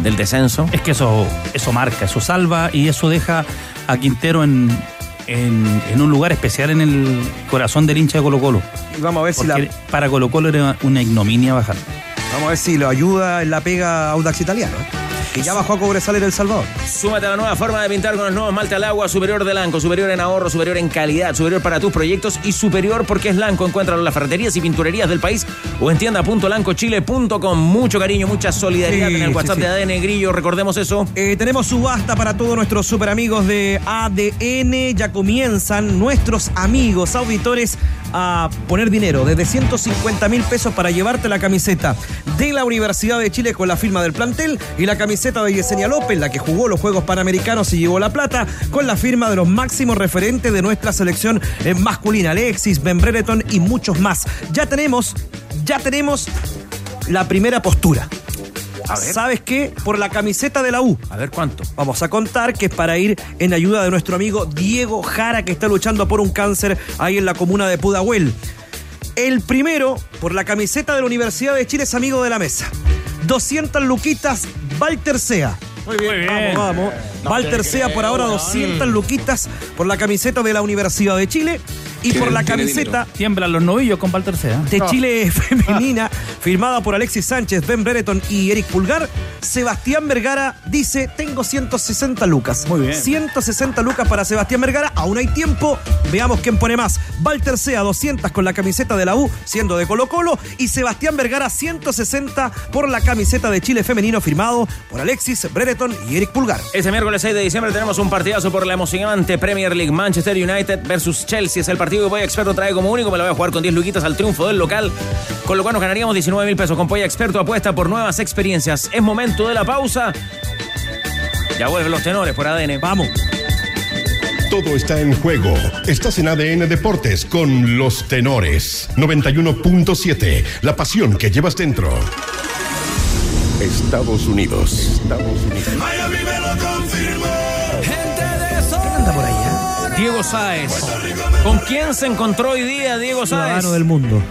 del descenso. Es que eso, eso marca, eso salva y eso deja a Quintero en, en, en un lugar especial en el corazón del hincha de Colo Colo. Y vamos a ver si la, para Colo Colo era una ignominia bajar. vamos a ver si lo ayuda en la pega Audax Italiano. Que ya bajó a Cobresal en El Salvador. Súmate a la nueva forma de pintar con los nuevos malte al agua, superior de Lanco, superior en ahorro, superior en calidad, superior para tus proyectos y superior porque es Lanco. Encuéntralo en las ferreterías y pinturerías del país o en tienda.lancochile.com. Mucho cariño, mucha solidaridad Sí, en el sí, WhatsApp sí. de ADN Grillo, recordemos eso. Eh, tenemos subasta para todos nuestros super amigos de ADN. Ya comienzan nuestros amigos auditores a poner dinero desde 150 mil pesos para llevarte la camiseta de la Universidad de Chile con la firma del plantel y la camiseta de Yesenia López, la que jugó los Juegos Panamericanos y llevó la plata, con la firma de los máximos referentes de nuestra selección eh, masculina, Alexis, Ben Brereton y muchos más. Ya tenemos, ya tenemos la primera postura. ¿Sabes qué? Por la camiseta de la U. A ver cuánto. Vamos a contar que es para ir en ayuda de nuestro amigo Diego Jara, que está luchando por un cáncer ahí en la comuna de Pudahuel. El primero, por la camiseta de la Universidad de Chile, es amigo de la mesa. 200 luquitas, Walter Sea. Muy bien, vamos, vamos. Walter Sea por ahora 200 luquitas por la camiseta de la Universidad de Chile y por la camiseta Tiemblan los novillos con Walter Sea. de Chile femenina, firmada por Alexis Sánchez, Ben Brereton y Eric Pulgar, Sebastián Vergara dice, tengo 160 lucas. Muy bien. 160 lucas para Sebastián Vergara, aún hay tiempo, veamos quién pone más. Walter Sea 200 con la camiseta de la U, siendo de Colo Colo, y Sebastián Vergara 160 por la camiseta de Chile femenino, firmado por Alexis Brereton y Eric Pulgar. Este miércoles 6 de diciembre tenemos un partidazo por la emocionante Premier League Manchester United versus Chelsea. Es el partido que Polla Experto trae como único. Me lo voy a jugar con 10 luquitas al triunfo del local, con lo cual nos ganaríamos 19 mil pesos. Con Polla Experto apuesta por nuevas experiencias. Es momento de la pausa. Ya vuelven los tenores por ADN. Vamos. Todo está en juego. Estás en ADN Deportes con los tenores. 91.7. La pasión que llevas dentro. Estados Unidos. Estados Unidos. Diego Sáez. ¿Con quién se encontró hoy día Diego Sáez? Ciudadano del mundo.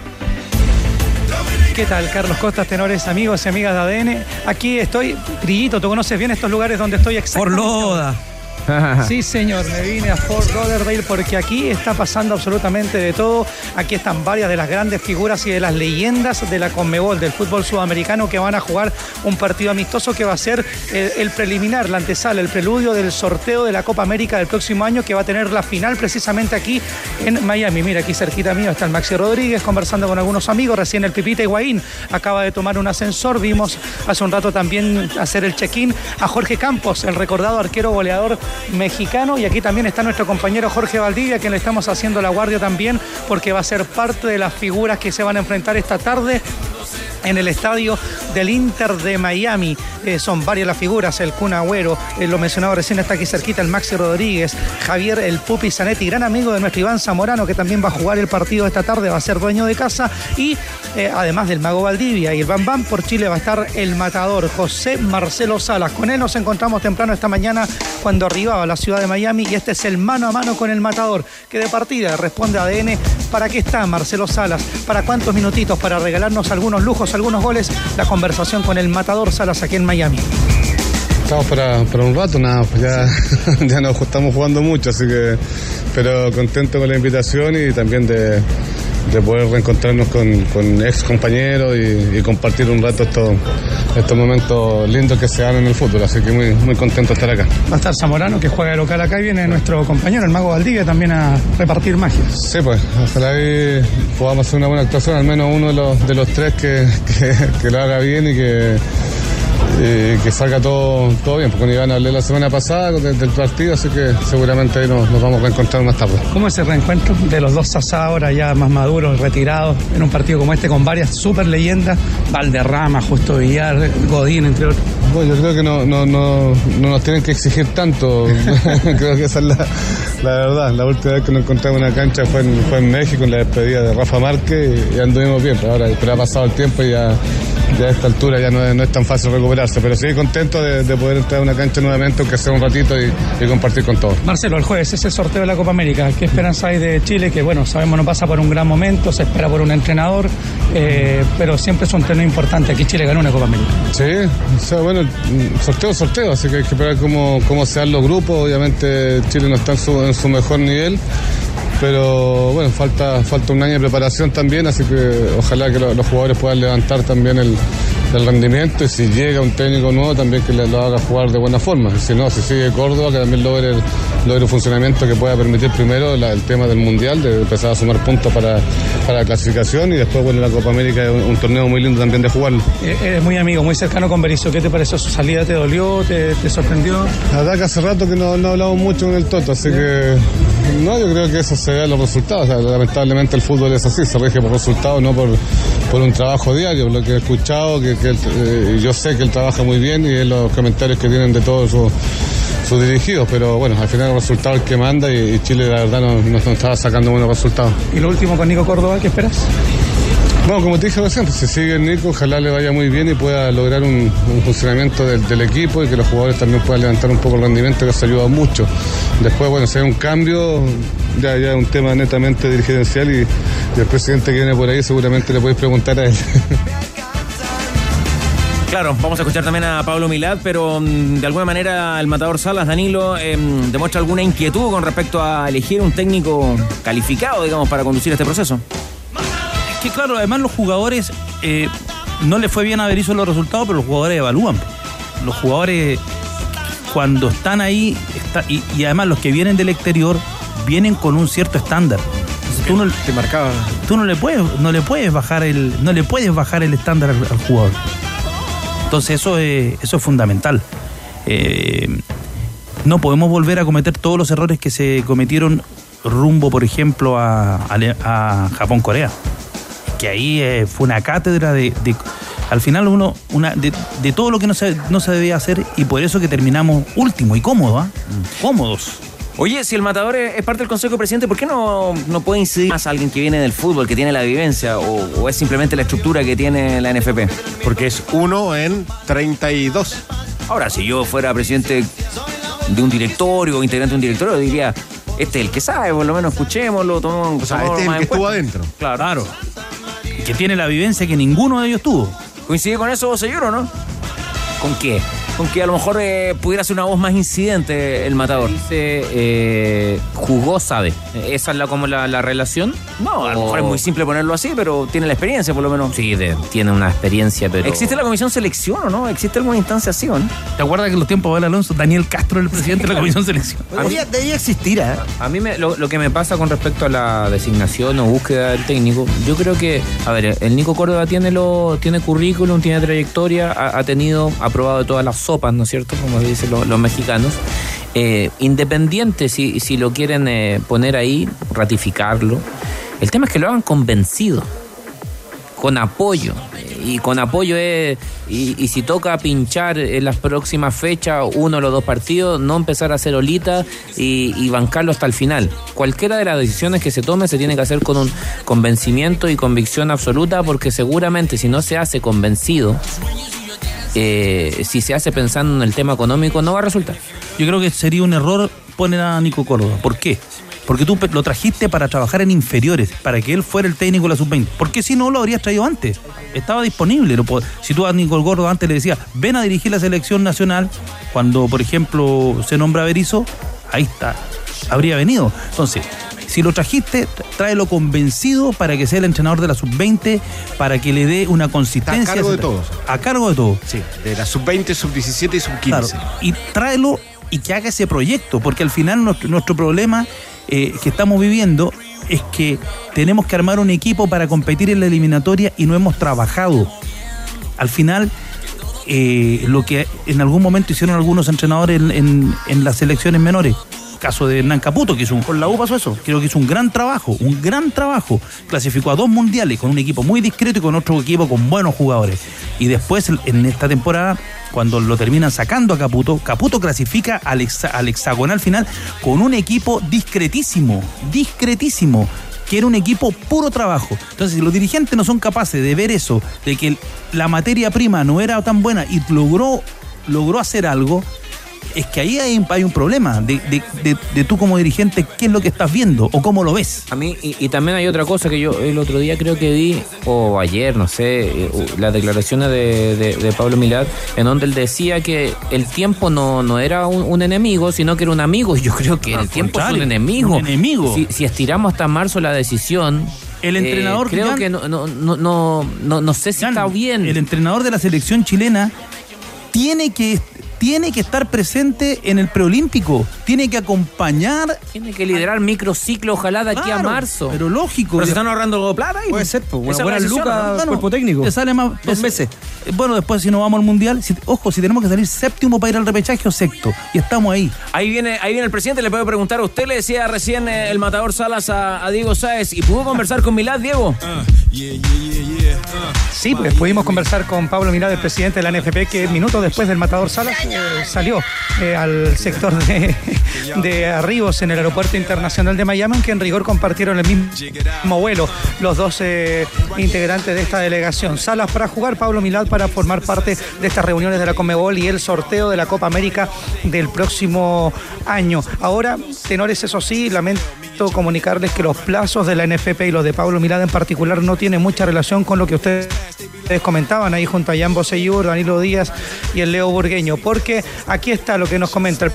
¿Qué tal, Carlos Costas, tenores, amigos y amigas de ADN? Aquí estoy, Grillito, ¿tú conoces bien estos lugares donde estoy Por exactamente? Loda. Sí, señor, me vine a Fort Lauderdale porque aquí está pasando absolutamente de todo. Aquí están varias de las grandes figuras y de las leyendas de la Conmebol, del fútbol sudamericano, que van a jugar un partido amistoso que va a ser eh, el preliminar, la antesala, el preludio del sorteo de la Copa América del próximo año, que va a tener la final precisamente aquí en Miami. Mira, aquí cerquita mío está el Maxi Rodríguez conversando con algunos amigos. Recién el Pipita Higuaín acaba de tomar un ascensor. Vimos hace un rato también hacer el check-in a Jorge Campos, el recordado arquero goleador mexicano. Y aquí también está nuestro compañero Jorge Valdivia, a quien le estamos haciendo la guardia también, porque va a ser parte de las figuras que se van a enfrentar esta tarde en el estadio del Inter de Miami. Eh, son varias las figuras, el Kun Agüero, eh, lo mencionaba recién, está aquí cerquita el Maxi Rodríguez, Javier el Pupi Zanetti, gran amigo de nuestro Iván Zamorano, que también va a jugar el partido esta tarde, va a ser dueño de casa, y eh, además del Mago Valdivia y el Bam Bam, por Chile va a estar el matador José Marcelo Salas. Con él nos encontramos temprano esta mañana cuando arribaba a la ciudad de Miami, y este es el mano a mano con el matador, que de partida responde ADN, ¿para qué está Marcelo Salas? ¿Para cuántos minutitos? Para regalarnos algunos lujos, algunos goles, la conversación con el matador Salas aquí en Miami. Estamos para, para un rato, nada, pues ya, ya nos estamos jugando mucho, así que, pero contento con la invitación y también de, de poder reencontrarnos con, con ex compañeros y, y compartir un rato estos, estos momentos lindos que se dan en el fútbol, así que muy, muy contento de estar acá. Va a estar Zamorano, que juega de local acá, y viene nuestro compañero, el Mago Valdivia, también a repartir magia. Sí, pues, ojalá ahí podamos hacer una buena actuación, al menos uno de los, de los tres que, que, que lo haga bien y que, eh, que salga todo, todo bien, porque con Iván hablé la semana pasada desde el partido, así que seguramente ahí nos, nos vamos a reencontrar más tarde. ¿Cómo es el reencuentro de los dos Sasá ahora ya más maduros, retirados, en un partido como este con varias super leyendas? Valderrama, Justo Villar, Godín, entre otros. Bueno, yo creo que no, no, no, no nos tienen que exigir tanto. creo que esa es la, la verdad. La última vez que nos encontramos en una cancha fue en, fue en México, en la despedida de Rafa Márquez, y, anduvimos bien. Pero ahora pero ha pasado el tiempo y ya, ya a esta altura ya no es, no es tan fácil recuperarse. Pero sí contento de, de poder entrar a una cancha nuevamente, aunque sea un ratito, y, y compartir con todos. Marcelo, el jueves es el sorteo de la Copa América. ¿Qué esperanza hay de Chile? Que bueno, sabemos no pasa por un gran momento, se espera por un entrenador, eh, pero siempre es un torneo importante. Aquí Chile ganó una Copa América. Sí, o sea, bueno, sorteo, sorteo, así que hay que esperar cómo, cómo se dan los grupos. Obviamente Chile no está en su, en su mejor nivel, pero bueno, falta, falta un año de preparación también, así que ojalá que lo- los jugadores puedan levantar también el, el rendimiento y si llega un técnico nuevo también que le- lo haga jugar de buena forma. Si no, si sigue Córdoba, que también logre, el- logre un funcionamiento que pueda permitir primero la- el tema del Mundial, de empezar a sumar puntos para, para la clasificación y después, bueno, la Copa América es un, un torneo muy lindo también de jugarlo. Eh, Eres muy amigo, muy cercano con Berizzo. ¿Qué te pareció su salida? ¿Te dolió? ¿Te, te sorprendió? La verdad que hace rato que no, no hablamos mucho con el Toto, así que no, yo creo que eso se ve en los resultados. O sea, lamentablemente el fútbol es así, se rige por resultados, no por, por un trabajo diario. Lo que he escuchado, que, que eh, yo sé que él trabaja muy bien y es los comentarios que tienen de todos sus, dirigidos, pero bueno, al final el resultado es el que manda y, y Chile la verdad no, no, no estaba sacando buenos resultados. Y lo último con Nico Córdoba, ¿qué esperas? Bueno, como te dije recién, pues, si sigue el Nico, ojalá le vaya muy bien y pueda lograr un, un funcionamiento del, equipo y que los jugadores también puedan levantar un poco el rendimiento, que eso ayuda mucho. Después, bueno, si hay un cambio, ya, es un tema netamente dirigencial y, y el presidente que viene por ahí seguramente le podéis preguntar a él. Claro, vamos a escuchar también a Pablo Milad, pero mm, de alguna manera el matador Salas, Danilo, em, demuestra alguna inquietud con respecto a elegir un técnico calificado, digamos, para conducir este proceso. Que claro, además los jugadores eh, no le fue bien a Berizzo los resultados, pero los jugadores evalúan. Los jugadores cuando están ahí está- y, y además los que vienen del exterior vienen con un cierto estándar. Entonces, tú, no, tú no le puedes no le puedes bajar el no le puedes bajar el estándar al, al jugador. Entonces eso es eso es fundamental. Eh, no podemos volver a cometer todos los errores que se cometieron rumbo, por ejemplo, a, a Japón-Corea. Que ahí eh, fue una cátedra de, de- al final uno, una, de, de todo lo que no se, no se debía hacer y por eso que terminamos último y cómodo, ¿ah? Cómodos. Oye, si el matador es parte del Consejo de Presidente, ¿por qué no, no puede incidir más alguien que viene del fútbol, que tiene la vivencia, o, o es simplemente la estructura que tiene la NFP? Porque es uno en 32. Ahora, si yo fuera presidente de un directorio o integrante de un directorio, diría, este es el que sabe, por lo menos escuchémoslo, tomemos O sea, este es el que estuvo adentro. Claro. Claro. Que tiene la vivencia que ninguno de ellos tuvo. ¿Coincide con eso, señor, o no? ¿Con qué? Con que a lo mejor eh, pudiera ser una voz más incidente el matador. Dice, eh, jugó, sabe. ¿Esa es la, como la, la relación? No, a lo O- mejor es muy simple ponerlo así, pero tiene la experiencia por lo menos. Sí, de- tiene una experiencia, pero... ¿Existe la comisión selección o no? ¿Existe alguna instancia así o no? ¿Te acuerdas que en los tiempos de Abel Alonso, Daniel Castro era el presidente de la Comisión Selección? Debería, debería existir, ¿eh? A mí me- lo, lo que me pasa con respecto a la designación o búsqueda del técnico, yo creo que, a ver, el Nico Córdoba tiene lo, tiene currículum, tiene trayectoria, ha, ha tenido, ha probado de todas las sopas, ¿no es cierto? Como dicen lo- los mexicanos. Eh, independiente si, si lo quieren eh, poner ahí, ratificarlo. El tema es que lo hagan convencido, con apoyo. Y con apoyo es, y, y si toca pinchar en las próximas fechas uno o los dos partidos, no empezar a hacer olita y, y bancarlo hasta el final. Cualquiera de las decisiones que se tome se tiene que hacer con un convencimiento y convicción absoluta, porque seguramente si no se hace convencido, eh, si se hace pensando en el tema económico, no va a resultar. Yo creo que sería un error poner a Nico Córdoba. ¿Por qué? Porque tú lo trajiste para trabajar en inferiores, para que él fuera el técnico de la sub-20. ¿Por qué si no lo habrías traído antes? Estaba disponible. si tú a Nico Córdoba antes le decías, ven a dirigir la selección nacional, cuando, por ejemplo, se nombra Berizzo, ahí está, habría venido. Entonces, si lo trajiste, tra- tráelo convencido para que sea el entrenador de la sub-20, para que le dé una consistencia. Está a cargo de todos. A cargo de todos. Sí, de la sub-20, sub-17 y sub-15. Claro, y tráelo y que haga ese proyecto, porque al final nuestro, nuestro problema eh, que estamos viviendo es que tenemos que armar un equipo para competir en la eliminatoria y no hemos trabajado. Al final, eh, lo que en algún momento hicieron algunos entrenadores en, en- en las selecciones menores. Caso de Hernán Caputo, que hizo un, con la U eso. Creo que hizo un gran trabajo, un gran trabajo. Clasificó a dos mundiales con un equipo muy discreto y con otro equipo con buenos jugadores. Y después, en esta temporada, cuando lo terminan sacando a Caputo, Caputo clasifica al, al hexagonal final con un equipo discretísimo, discretísimo que era un equipo puro trabajo. Entonces, si los dirigentes no son capaces de ver eso, de que la materia prima no era tan buena y logró, logró hacer algo, es que ahí hay, un- hay un problema de, de- de- de tú como dirigente, qué es lo que estás viendo o cómo lo ves. A mí, y, y también hay otra cosa que yo el otro día creo que vi, o ayer, no sé, eh, las declaraciones de, Pablo Milad, en donde él decía que el tiempo no, no era un, un enemigo, sino que era un amigo. Y yo creo que el tiempo es un enemigo. un enemigo. Si, si estiramos hasta marzo la decisión. El eh, entrenador creo Jan- que no, no, no, no, no, no sé si está bien. El entrenador de la selección chilena tiene que, tiene que estar presente en el preolímpico, tiene que acompañar. Tiene que liderar microciclo, ojalá de aquí a marzo. Pero lógico. Pero se están ahorrando plata ahí. Puede ser, pues, es buena luca, ¿no? Bueno, cuerpo técnico. Te sale más Dos es- meses. eh, Bueno, después si nos vamos al mundial, si- ojo, si tenemos que salir séptimo para ir al repechaje o sexto, y estamos ahí. Ahí viene, ahí viene el presidente, le puedo preguntar a usted, le decía recién eh, el matador Salas a, a Diego Sáez, ¿y pudo conversar con Milad, Diego? Sí, pues pudimos conversar con Pablo Mirada, el presidente de la NFP, que minutos después del matador Salas eh, salió eh, al sector de, de arribos en el aeropuerto internacional de Miami, aunque en rigor compartieron el mismo vuelo los dos eh, integrantes de esta delegación. Salas para jugar, Pablo Milad para formar parte de estas reuniones de la Comebol y el sorteo de la Copa América del próximo año. Ahora, tenores, eso sí, lamento comunicarles que los plazos de la NFP y los de Pablo Milad en particular no tienen mucha relación con lo que ustedes comentaban ahí junto a Jan Boseyur, Danilo Díaz y el Leo Burgueño, porque aquí está lo que nos comenta el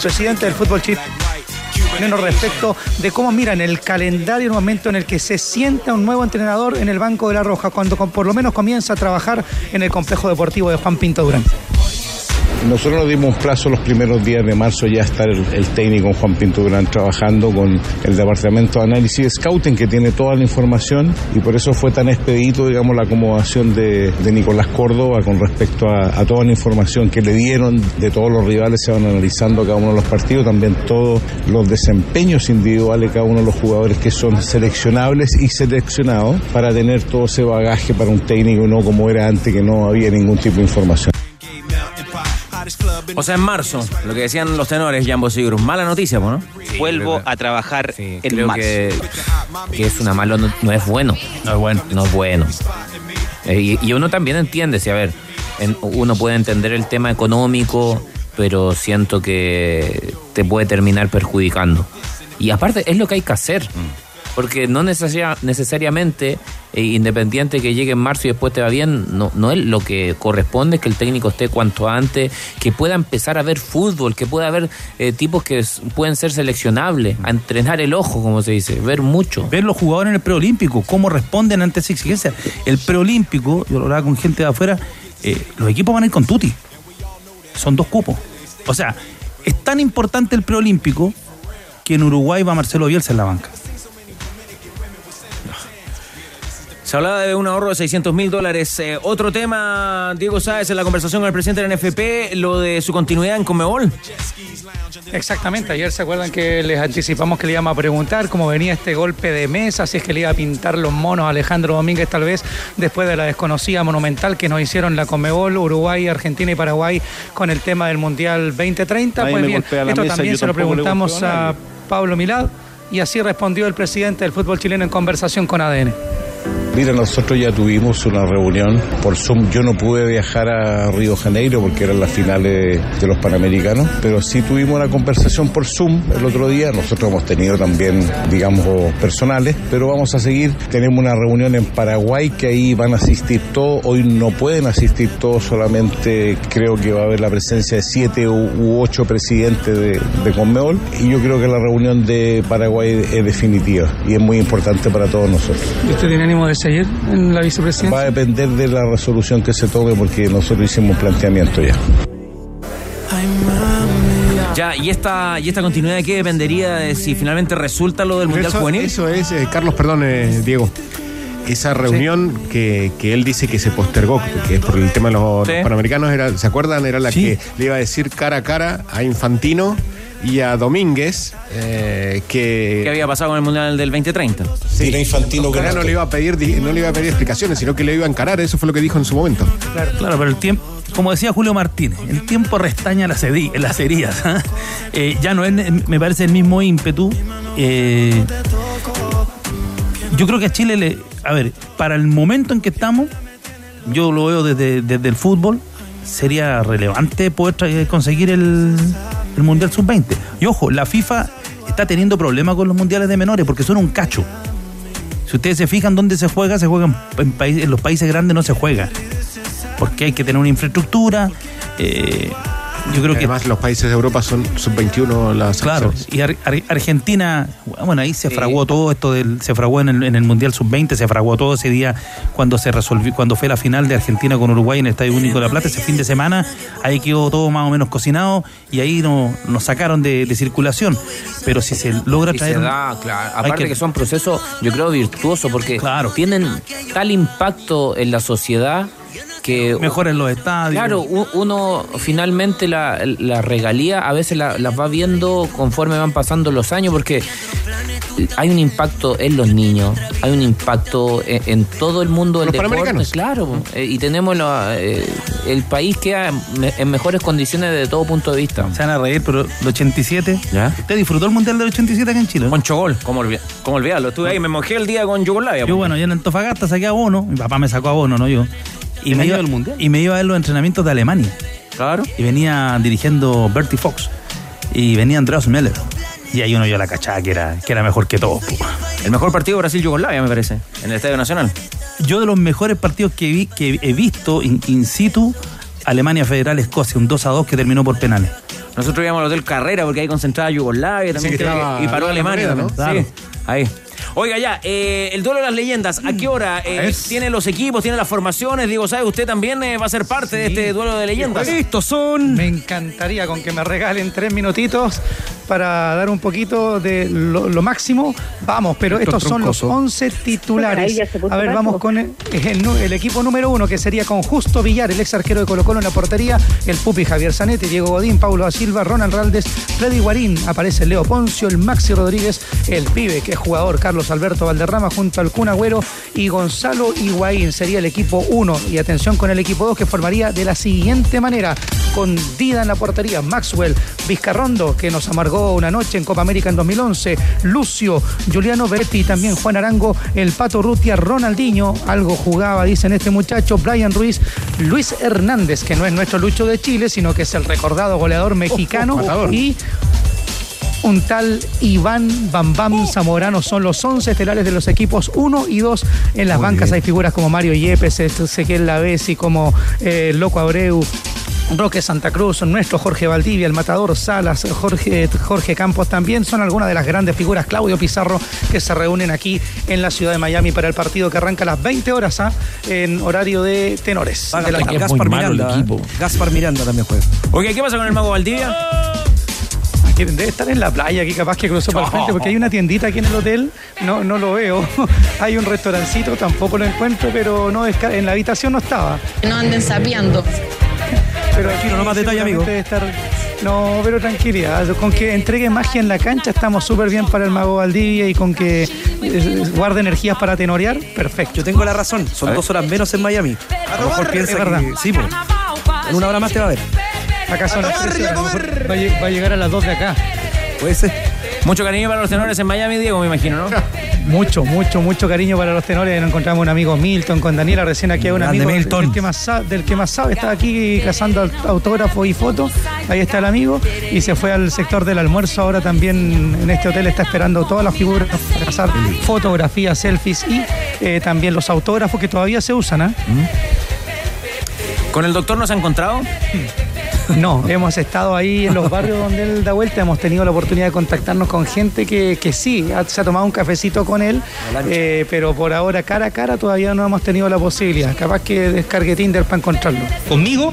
presidente del fútbol chileno respecto de cómo miran el calendario en un momento en el que se sienta un nuevo entrenador en el Banco de la Roja, cuando por lo menos comienza a trabajar en el complejo deportivo de Juan Pinto Durán. Nosotros nos dimos plazo los primeros días de marzo ya estar el, técnico Juan Pinto Durán trabajando con el departamento de análisis de scouting que tiene toda la información y por eso fue tan expedito digamos la acomodación de, Nicolás Córdoba con respecto a, a toda la información que le dieron de todos los rivales se van analizando cada uno de los partidos también todos los desempeños individuales de cada uno de los jugadores que son seleccionables y seleccionados para tener todo ese bagaje para un técnico y no como era antes que no había ningún tipo de información O sea, en marzo, lo que decían los tenores, Jambo Sigur. Mala noticia, ¿no? Vuelvo a trabajar en Creo marzo. que, que es una mala, no, no es bueno. No es bueno. No es bueno. Eh, y, y uno también entiende, si a ver, en- uno puede entender el tema económico, pero siento que te puede terminar perjudicando. Y aparte, es lo que hay que hacer. Porque no necesaria- necesariamente, eh, independiente que llegue en marzo y después te va bien, no, no es lo que corresponde, es que el técnico esté cuanto antes, que pueda empezar a ver fútbol, que pueda haber eh, tipos que pueden ser seleccionables, a entrenar el ojo, como se dice, ver mucho. Ver los jugadores en el preolímpico, cómo responden ante esa exigencia. El preolímpico, yo lo hablaba con gente de afuera, eh, los equipos van a ir con Tuti. Son dos cupos. O sea, es tan importante el preolímpico que en Uruguay va Marcelo Bielsa en la banca. Se hablaba de un ahorro de 600 mil dólares. Eh, otro tema, Diego Sáez, en la conversación con el presidente de la NFP, lo de su continuidad en Comebol. Exactamente, ayer se acuerdan que les anticipamos que le íbamos a preguntar cómo venía este golpe de mesa, si es que le iba a pintar los monos a Alejandro Domínguez tal vez después de la desconocida monumental que nos hicieron la Comebol, Uruguay, Argentina y Paraguay con el tema del Mundial 2030. Nadie pues bien, esto mesa, también se lo preguntamos a. Pablo Milad y así respondió el presidente del fútbol chileno en conversación con ADN. Mira, nosotros ya tuvimos una reunión por Zoom. Yo no pude viajar a Río Janeiro porque eran las finales de los Panamericanos, pero sí tuvimos una conversación por Zoom el otro día. Nosotros hemos tenido también, digamos, personales, pero vamos a seguir. Tenemos una reunión en Paraguay que ahí van a asistir todos. Hoy no pueden asistir todos, solamente creo que va a haber la presencia de siete u, ocho presidentes de, de. Y yo creo que la reunión de Paraguay es definitiva y es muy importante para todos nosotros. ¿Y usted tiene ánimo de seguir en la vicepresidencia? Va a depender de la resolución que se tome porque nosotros hicimos un planteamiento ya. Ya, ¿y esta, ¿y esta continuidad de qué dependería de si finalmente resulta lo del Mundial eso, Juvenil? Eso es, eh, Carlos, perdón, eh, Diego. esa reunión que, que él dice que se postergó, que es por el tema de los, Sí. los panamericanos, era, ¿se acuerdan? Era la Sí. que le iba a decir cara a cara a Infantino y a Domínguez eh, que... ¿Qué había pasado con el Mundial del 2030? Sí, Mira, Infantino con no le iba a pedir di- no le iba a pedir explicaciones, sino que le iba a encarar, eso fue lo que dijo en su momento. Claro, claro, pero el tiempo, como decía Julio Martínez, el tiempo restaña las, las heridas. ¿ah? Eh, ya no es, me parece, el mismo ímpetu. Eh, yo creo que a Chile, le, a ver, para el momento en que estamos, yo lo veo desde, desde el fútbol, sería relevante poder conseguir el, el Mundial Sub-20. Y ojo, la FIFA está teniendo problemas con los mundiales de menores porque son un cacho. Si ustedes se fijan dónde se juega, se juega en, en los países grandes no se juega. Porque hay que tener una infraestructura. eh, yo creo que Además, los países de Europa son sub-21 las Claro, y Ar- Ar- Argentina, bueno, ahí se fraguó todo esto del, se fraguó en el, en el Mundial Sub-20, se fraguó todo ese día cuando se resolvió, cuando fue la final de Argentina con Uruguay en el Estadio Único de La Plata, ese fin de semana, ahí quedó todo más o menos cocinado y ahí no- nos sacaron de, de circulación. Pero si se logra Y traer. se da, claro. Aparte que- que... son procesos, yo creo, virtuosos porque tienen tal impacto en la sociedad que... Mejoren los estadios. Claro, uno finalmente la, la regalía a veces la- las va viendo conforme van pasando los años porque hay un impacto en los niños, hay un impacto en, en todo el mundo del Los deporte, panamericanos. claro, eh, y tenemos la- eh, el país queda en mejores condiciones desde todo punto de vista. Se van a reír, pero el 87. ¿Ya? ¿Usted disfrutó el Mundial del 87 acá en Chile? Con Chogol, ¿cómo, olvi- cómo olvidarlo? Estuve ahí, me mojé el día con Yugoslavia. Yo, bueno, yo en Antofagasta saqué abono, mi papá me sacó abono, no yo. Y ¿El me, iba, del Mundial? y me iba a ver los entrenamientos de Alemania. Claro. Y venía dirigiendo Bertie Fox. Y venía Andreas Meller. Y ahí uno yo la cachaba que era, que era mejor que todos. El mejor partido Brasil-Yugoslavia, me parece, en el Estadio Nacional. Yo de los mejores partidos que, vi, que he visto in, in situ, Alemania Federal Escocia, un 2 a 2 que terminó por penales. Nosotros íbamos al Hotel Carrera porque ahí concentraba Yugoslavia también. que estaba que- y paró Alemania. moneda, ¿no? también. Sí, ahí. Oiga, ya, eh, el duelo de las leyendas, ¿a qué hora? Eh, ¿Tiene los equipos, tiene las formaciones? Digo, ¿sabe? Usted también eh, va a ser parte de este duelo de leyendas. Estos son. Me encantaría con que me regalen tres minutitos para dar un poquito de lo, lo máximo. Vamos, pero estos son los Troncoso. 11 titulares. A ver, vamos con el, el nu- el equipo número uno, que sería con Justo Villar, el ex arquero de Colo Colo en la portería, el Pupi Javier Zanetti, Diego Godín, Paulo da Silva, Ronald Raldes, Freddy Guarín, aparece Leo Poncio, el Maxi Rodríguez, el pibe, que es jugador, Carlos Alberto Valderrama, junto al Kun Agüero y Gonzalo Higuaín. Sería el equipo 1. Y atención con el equipo 2, que formaría de la siguiente manera: con Dida en la portería, Maxwell, Vizcarrondo, que nos amargó una noche en Copa América en 2011, Lucio, Juliano Beretti, también Juan Arango, el Pato Rutia, Ronaldinho, algo jugaba, dicen este muchacho, Brian Ruiz, Luis Hernández, que no es nuestro Lucho de Chile, sino que es el recordado goleador mexicano, matador. y un tal Iván Bam Bam Zamorano son los 11 estelares de los equipos 1 y 2. En las bancas hay figuras como Mario Yepes, Ezequiel Lavesi, como eh, Loco Abreu. Roque Santa Cruz, nuestro Jorge Valdivia, el Matador Salas, Jorge, Jorge Campos también son algunas de las grandes figuras, Claudio Pizarro, que se reúnen aquí en la ciudad de Miami para el partido que arranca a las 20 horas ¿ah? en horario de tenores. Va a de la. Gaspar Miranda. ¿eh? Gaspar Miranda también juega. Oiga, ¿qué pasa con el Mago Valdivia? Aquí debe estar en la playa, aquí capaz que cruzó para el frente, porque hay una tiendita aquí en el hotel, no, no lo veo. hay un restaurancito, tampoco lo encuentro, pero no en la habitación no estaba. No anden sapeando. Pero aquí no más detalle, amigo. estar... No, pero tranquilidad, con que entregue magia en la cancha estamos súper bien para el mago Valdivia y con que eh, guarde energías para tenorear, perfecto. Yo tengo la razón, son dos horas menos en Miami. A lo mejor piensa es verdad. que sí, po. En una hora más te va a ver. Acá son las 13 horas, a lo mejor va a lle- va a llegar a las 2 de acá. Puede ser. Mucho cariño para los tenores en Miami, Diego, me imagino, ¿no? Mucho, mucho, mucho cariño para los tenores. Nos encontramos un amigo Milton con Daniela, recién aquí hay un Grande amigo Milton. Del, que más sabe, del que más sabe. Está aquí cazando aut- autógrafos y fotos. Ahí está el amigo. Y se fue al sector del almuerzo. Ahora también en este hotel está esperando todas las figuras para cazar fotografías, selfies y eh, también los autógrafos que todavía se usan. ¿ah? ¿Con el doctor nos ha encontrado? No, hemos estado ahí en los barrios donde él da vuelta, hemos tenido la oportunidad de contactarnos con gente que, que sí, ha- se ha tomado un cafecito con él, eh, pero por ahora cara a cara todavía no hemos tenido la posibilidad. Capaz que descargue Tinder para encontrarlo. Conmigo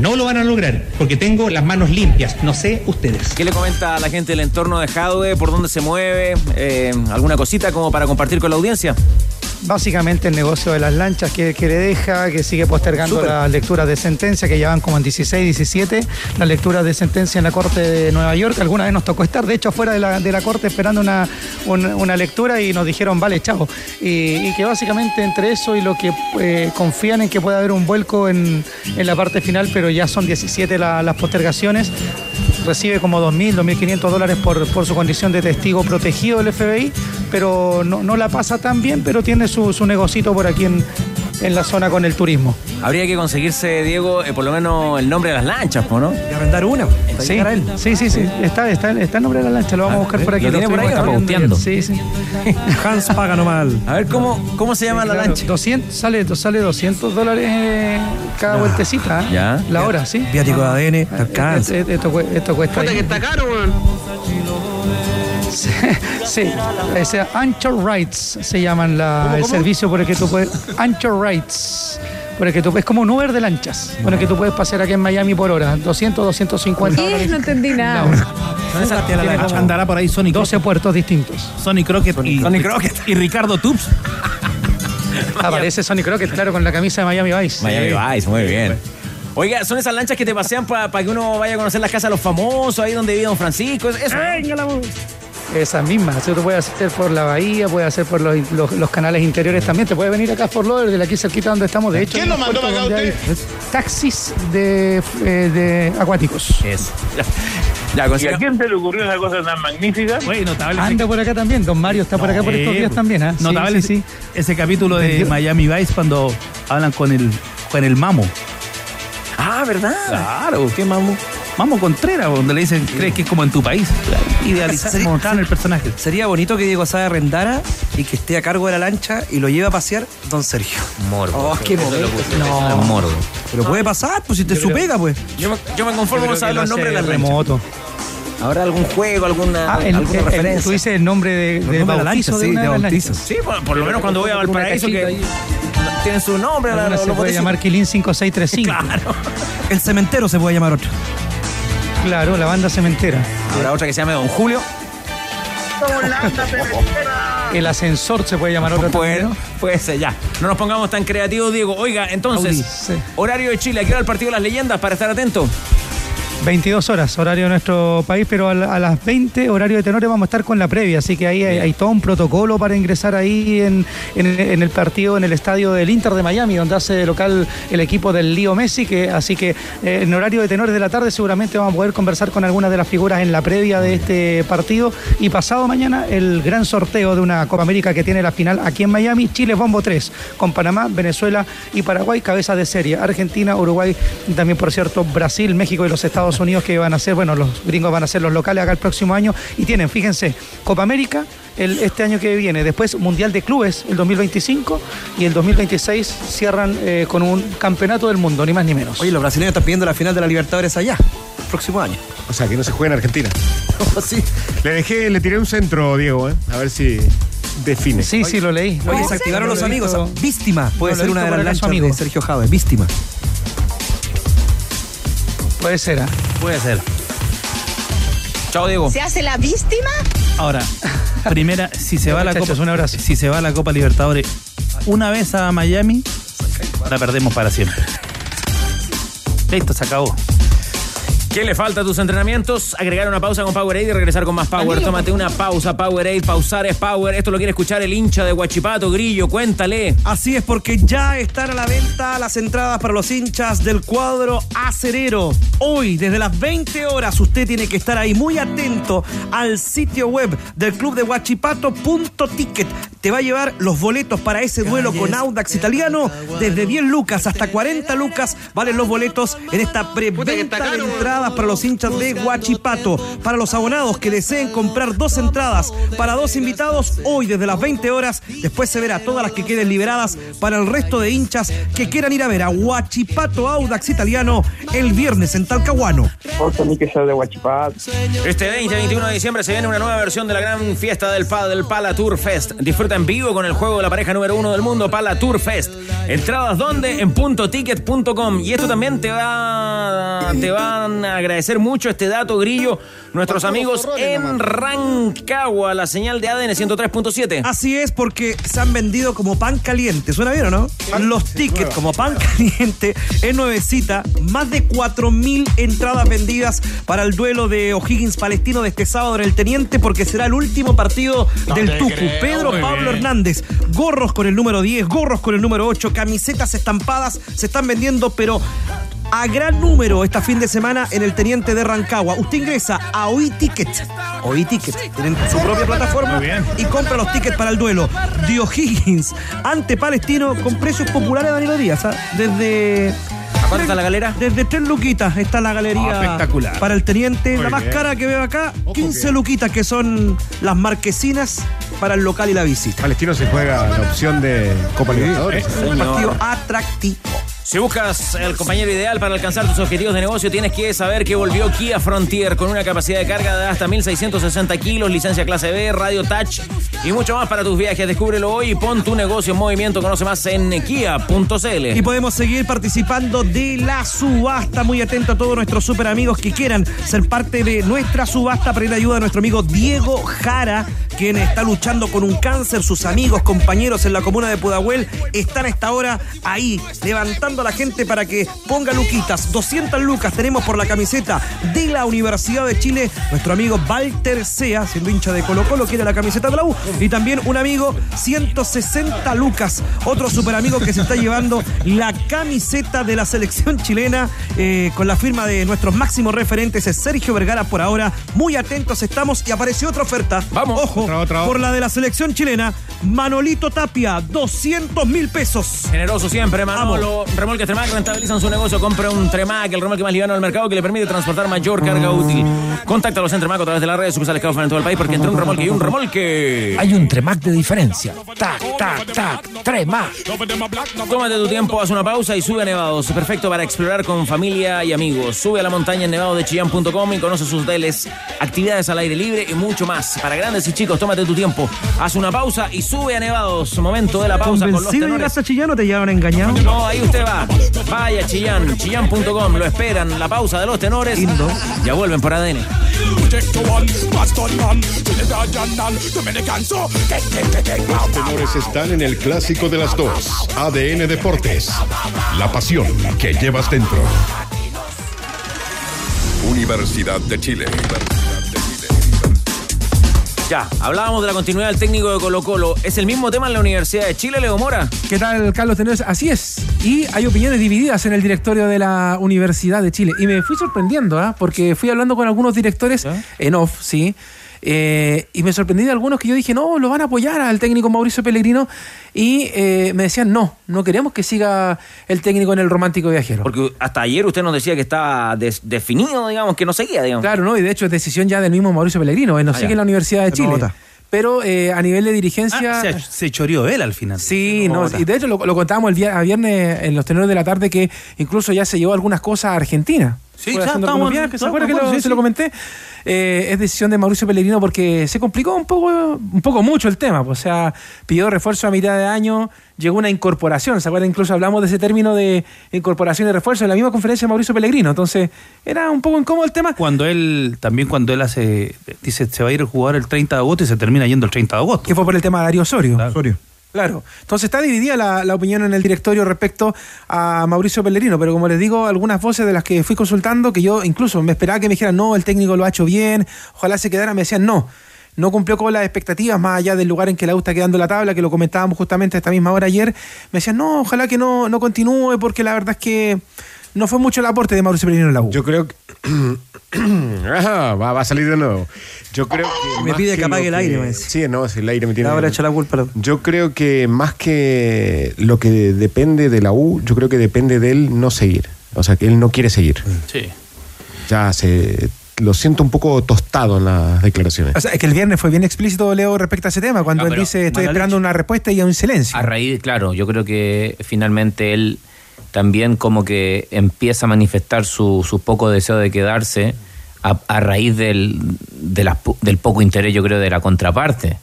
no lo van a lograr, porque tengo las manos limpias, no sé ustedes. ¿Qué le comenta a la gente del entorno de Jadwe? ¿Por dónde se mueve? Eh, ¿Alguna cosita como para compartir con la audiencia? Básicamente el negocio de las lanchas que, que le deja, que sigue postergando las lecturas de sentencia, que ya van como en 16, 17, las lecturas de sentencia en la Corte de Nueva York. Alguna vez nos tocó estar, de hecho, afuera de la, de la Corte esperando una, una, una lectura y nos dijeron, vale, chao. Y, y que básicamente entre eso y lo que eh, confían en que pueda haber un vuelco en, en la parte final, pero ya son 17 la- las postergaciones. Recibe como 2.000, 2.500 dólares por, por su condición de testigo protegido del FBI, pero no, no la pasa tan bien, pero tiene su, su negocito por aquí en, en la zona con el turismo. Habría que conseguirse, Diego, eh, por lo menos el nombre de las lanchas, ¿po, ¿no? Y arrendar una. Sí, sí, sí, sí, Está, está, está el nombre de la lancha, lo vamos a buscar por aquí. ¿Lo tiene por ahí ayer. Sí, sí. Hans paga nomás. A ver, ¿cómo, cómo se llama la Claro, lancha? 200, sale, sale 200 dólares eh, cada vueltecita. ¿eh? Ya. La hora, ¿sí? Viático de ADN, Ah, alcanza. Esto, esto cue- esto cuesta. ahí. caro, weón. Sí, sí. Ese Anchor Rights se llaman la, el servicio por el que tú puedes. Anchor Rights. Por el que tú puedes, como un Uber de lanchas, por el que tú puedes pasear aquí en Miami por hora. 200, 250 ¿Qué? No entendí nada. Como Andará por ahí Sonic 12 puertos distintos. Sonny Crockett y, Sonny Crockett. y Ricardo Tubbs. Aparece Sonny Crockett, claro, con la camisa de Miami Vice. Miami Vice, muy bien. Oiga, son esas lanchas que te pasean para que uno vaya a conocer las casas de los famosos, ahí donde vive Don Francisco. Eso. Esas mismas. Eso te puede hacer por la bahía, puede hacer por los, los- los canales interiores también. Te puede venir acá por Lauderdale, de aquí cerquita donde estamos. De hecho, ¿Quién lo mandó para acá usted? hay Taxis de, eh, de acuáticos. Eso. Ya, ¿Y a quién se le ocurrió esa cosa tan magnífica? Güey, notable. Anda por acá también. Don Mario está por acá por estos días también. ¿ah? Sí, Notable sí, sí. ese capítulo de Entendió. Miami Vice cuando hablan con el, con el mamo. Ah, ¿verdad? Claro, qué mamo. Mamo Contreras, donde le dicen, crees que es como en tu país. Idealizar, Sería- el personaje. Sería bonito que Diego Sabe arrendara y que esté a cargo de la lancha y lo lleve a pasear Don Sergio. Morbo. Oh, qué lo momento. No. morbo. Pero puede pasar, pues si te su pega, pues. Yo me, yo me conformo con saber los nombres de lanchas. remoto. ¿Habrá algún juego, alguna, Ah, el, alguna el- referencia? tú dices el nombre de, de nombres de la bautizo lancha, de sí, de bautizo. Sí, por, por lo menos cuando voy a Valparaíso, que cachita tienen su nombre. La- se los puede llamar Quilín 5635. Claro. El cementero se puede llamar otro. Claro, la banda cementera. Habrá otra que se llame Don Julio. El ascensor se puede llamar otro Puede, también, puede ser, ya. No nos pongamos tan creativos, Diego. Oiga, entonces, Audi, sí. horario de Chile, ¿a qué hora el partido de las leyendas para estar atento? 22 horas, horario de nuestro país, pero a, la- a las 20, horario de tenores, vamos a estar con la previa. Así que ahí hay, hay todo un protocolo para ingresar ahí en, en- en el partido, en el estadio del Inter de Miami, donde hace de local el equipo del Lío Messi. Que, así que eh, en horario de tenores de la tarde, seguramente vamos a poder conversar con algunas de las figuras en la previa de este partido. Y pasado mañana, el gran sorteo de una Copa América que tiene la final aquí en Miami: Chile Bombo 3, con Panamá, Venezuela y Paraguay, cabeza de serie. Argentina, Uruguay, también, por cierto, Brasil, México y los Estados Unidos que van a ser, bueno, los gringos van a ser los locales acá el próximo año y tienen, fíjense, Copa América el, este año que viene, después Mundial de Clubes el 2025 y el 2026 cierran eh, con un campeonato del mundo, ni más ni menos. Oye, los brasileños están pidiendo la final de la Libertadores allá, el próximo año. O sea, que no se juega en Argentina. sí. Le dejé, le tiré un centro, Diego, ¿eh? A ver si define. Sí, sí, lo leí. Oye, se activaron los amigos. Víctima puede No, lo ser una de las lanchas amigo. de Sergio Jave. Víctima. Puede ser. ¿ah? Puede ser. Chao, Diego. ¿Se hace la víctima? Ahora, primera, si se va a la Copa, un abrazo. si se va a la Copa Libertadores una vez a Miami, la perdemos para siempre. Listo, se acabó. ¿Qué le falta a tus entrenamientos? Agregar una pausa con Powerade y regresar con más Power. Tómate una pausa, Powerade. Pausar es Power. Esto lo quiere escuchar el hincha de Guachipato, Grillo. Cuéntale. Así es, porque ya están a la venta las entradas para los hinchas del cuadro acerero. Hoy, desde las 20 horas, usted tiene que estar ahí muy atento al sitio web del club de Guachipato.ticket. Te va a llevar los boletos para ese duelo con Audax italiano. Desde 10 lucas hasta 40 lucas valen los boletos en esta preventa de entradas para los hinchas de Guachipato. Para los abonados que deseen comprar dos entradas para dos invitados, hoy desde las 20 horas, después se verá todas las que queden liberadas para el resto de hinchas que quieran ir a ver a Guachipato Audax Italiano el viernes en Talcahuano. Por mí que sea de Guachipato. Este 20 21 de diciembre se viene una nueva versión de la gran fiesta del PAL, del Pala Tour Fest. Disfruta en vivo con el juego de la pareja número uno del mundo, Pala Tour Fest. Entradas donde? En puntoticket.com. Y esto también te va te van agradecer mucho este dato, Grillo, nuestros amigos en Rancagua, la señal de ADN 103.7. Así es, porque se han vendido como pan caliente. ¿Suena bien o no? Los tickets como pan caliente en Nuevecita. Más de 4.000 entradas vendidas para el duelo de O'Higgins Palestino de este sábado en el Teniente, porque será el último partido No del Tucu. creo, Pedro Pablo bien. Hernández. Gorros con el número 10, gorros con el número 8, camisetas estampadas se están vendiendo, pero a gran número esta fin de semana en el Teniente de Rancagua. Usted ingresa a OI Ticket. OI Ticket. Tienen su propia plataforma y compra los tickets para el duelo de O'Higgins ante Palestino con precios populares, Danilo Díaz. ¿ah? Desde. ¿A cuánto está la galera? Desde 3 luquitas está la galería Ah, espectacular. para el teniente. Muy la más bien. cara que veo acá, 15 luquitas, que son las marquesinas para el local y la visita. Palestino se juega la opción de Copa Libertadores. Un partido atractivo. Si buscas el compañero ideal para alcanzar tus objetivos de negocio, tienes que saber que volvió Kia Frontier con una capacidad de carga de hasta 1660 kilos, licencia clase B, radio touch y mucho más para tus viajes. Descúbrelo hoy y pon tu negocio en movimiento. Conoce más en kia.cl. Y podemos seguir participando de la subasta. Muy atento a todos nuestros super amigos que quieran ser parte de nuestra subasta. Pedir ayuda a nuestro amigo Diego Jara, quien está luchando con un cáncer. Sus amigos, compañeros en la comuna de Pudahuel están a esta hora ahí, levantando a la gente para que ponga luquitas. 200 lucas tenemos por la camiseta de la Universidad de Chile. Nuestro amigo Walter Sea, siendo hincha de Colo Colo, quiere la camiseta de la U. Y también un amigo, 160 lucas. Otro super amigo que se está llevando la camiseta de la selección chilena eh, con la firma de nuestros máximos referentes, es Sergio Vergara por ahora. Muy atentos estamos y apareció otra oferta. Vamos. Ojo, por la de la selección chilena, Manolito Tapia, 200 mil pesos. Generoso siempre, Manolo. Remolques Tremac rentabilizan su negocio. Compra un Tremac, el remolque más liviano del mercado que le permite transportar mayor carga útil. Contáctalos en Tremac a través de las redes sucursales que ofrecen en todo el país porque entre un remolque y un remolque. Hay un Tremac de diferencia. Tac, tac, tac. Tremac. Tómate tu tiempo, haz una pausa y sube a Nevados. Perfecto para explorar con familia y amigos. Sube a la montaña en nevadosdechillán.com y conoce sus hoteles, actividades al aire libre y mucho más. Para grandes y chicos, tómate tu tiempo. Haz una pausa y sube a Nevados. Momento de la pausa con los ¿Convencido tenores. llegaste a Chillán o te llevaron engañado? No, ahí usted va. Vaya Chillán, chillán.com. Lo esperan. La pausa de los tenores. Ya vuelven por ADN. Los tenores están en el clásico de las dos. ADN Deportes. La pasión que llevas dentro. Universidad de Chile. Ya, hablábamos de la continuidad del técnico de Colo Colo. ¿Es el mismo tema en la Universidad de Chile, Leo Mora? ¿Qué tal, Carlos Tenores? Así es. Y hay opiniones divididas en el directorio de la Universidad de Chile. Y me fui sorprendiendo, ¿ah? porque fui hablando con algunos directores en off, sí. Eh, y me sorprendí de algunos que yo dije, no, lo van a apoyar al técnico Mauricio Pellegrino. Y eh, me decían, no, no queremos que siga el técnico en el romántico viajero. Porque hasta ayer usted nos decía que estaba des- definido, digamos, que no seguía, digamos. Claro, ¿no? Y de hecho es decisión ya del mismo Mauricio Pellegrino. Él no Ah, sigue ya. en la Universidad de Chile. Pero eh, a nivel de dirigencia. Ah, se, se choreó él al final. Sí, no, y de hecho lo, lo contábamos el día, a viernes en los tenores de la tarde que incluso ya se llevó algunas cosas a Argentina. Sí, ya estamos- viajes, ¿se que lo- sí, se lo comenté? Eh, es decisión de Mauricio Pellegrino porque se complicó un poco, un poco mucho el tema. pues, O sea, pidió refuerzo a mitad de año, llegó una incorporación. ¿Se acuerdan? Incluso hablamos de ese término de incorporación y refuerzo en la misma conferencia de Mauricio Pellegrino. Entonces, era un poco incómodo el tema. Cuando él, también cuando él hace, dice, se va a ir el jugador el 30 de agosto y se termina yendo el 30 de agosto. Que fue por el tema de Darío Osorio. Osorio. Claro. Entonces está dividida la, opinión en el directorio respecto a Mauricio Pellerino, pero como les digo, algunas voces de las que fui consultando, que yo incluso me esperaba que me dijeran, no, el técnico lo ha hecho bien, ojalá se quedara, me decían, no, no cumplió con las expectativas, más allá del lugar en que la U está quedando la tabla, que lo comentábamos justamente esta misma hora ayer, me decían, no, ojalá que no, no continúe, porque la verdad es que no fue mucho el aporte de Mauricio Pellerino en la U. Yo creo que. Va, va a salir de nuevo. Yo creo que. Me más pide que lo apague el aire, me dice. Sí, no, si el aire me tiene. Ahora la culpa. Yo creo que más que lo que depende de la U, yo creo que depende de él no seguir. O sea, que él no quiere seguir. Sí. Ya se. Lo siento un poco tostado en las declaraciones. O sea, es que el viernes fue bien explícito, Leo, respecto a ese tema, cuando No, él dice, estoy esperando una respuesta y a un silencio. A raíz, claro, yo creo que finalmente él también como que empieza a manifestar su, su poco deseo de quedarse a, a raíz del, de del poco interés, yo creo, de la contraparte.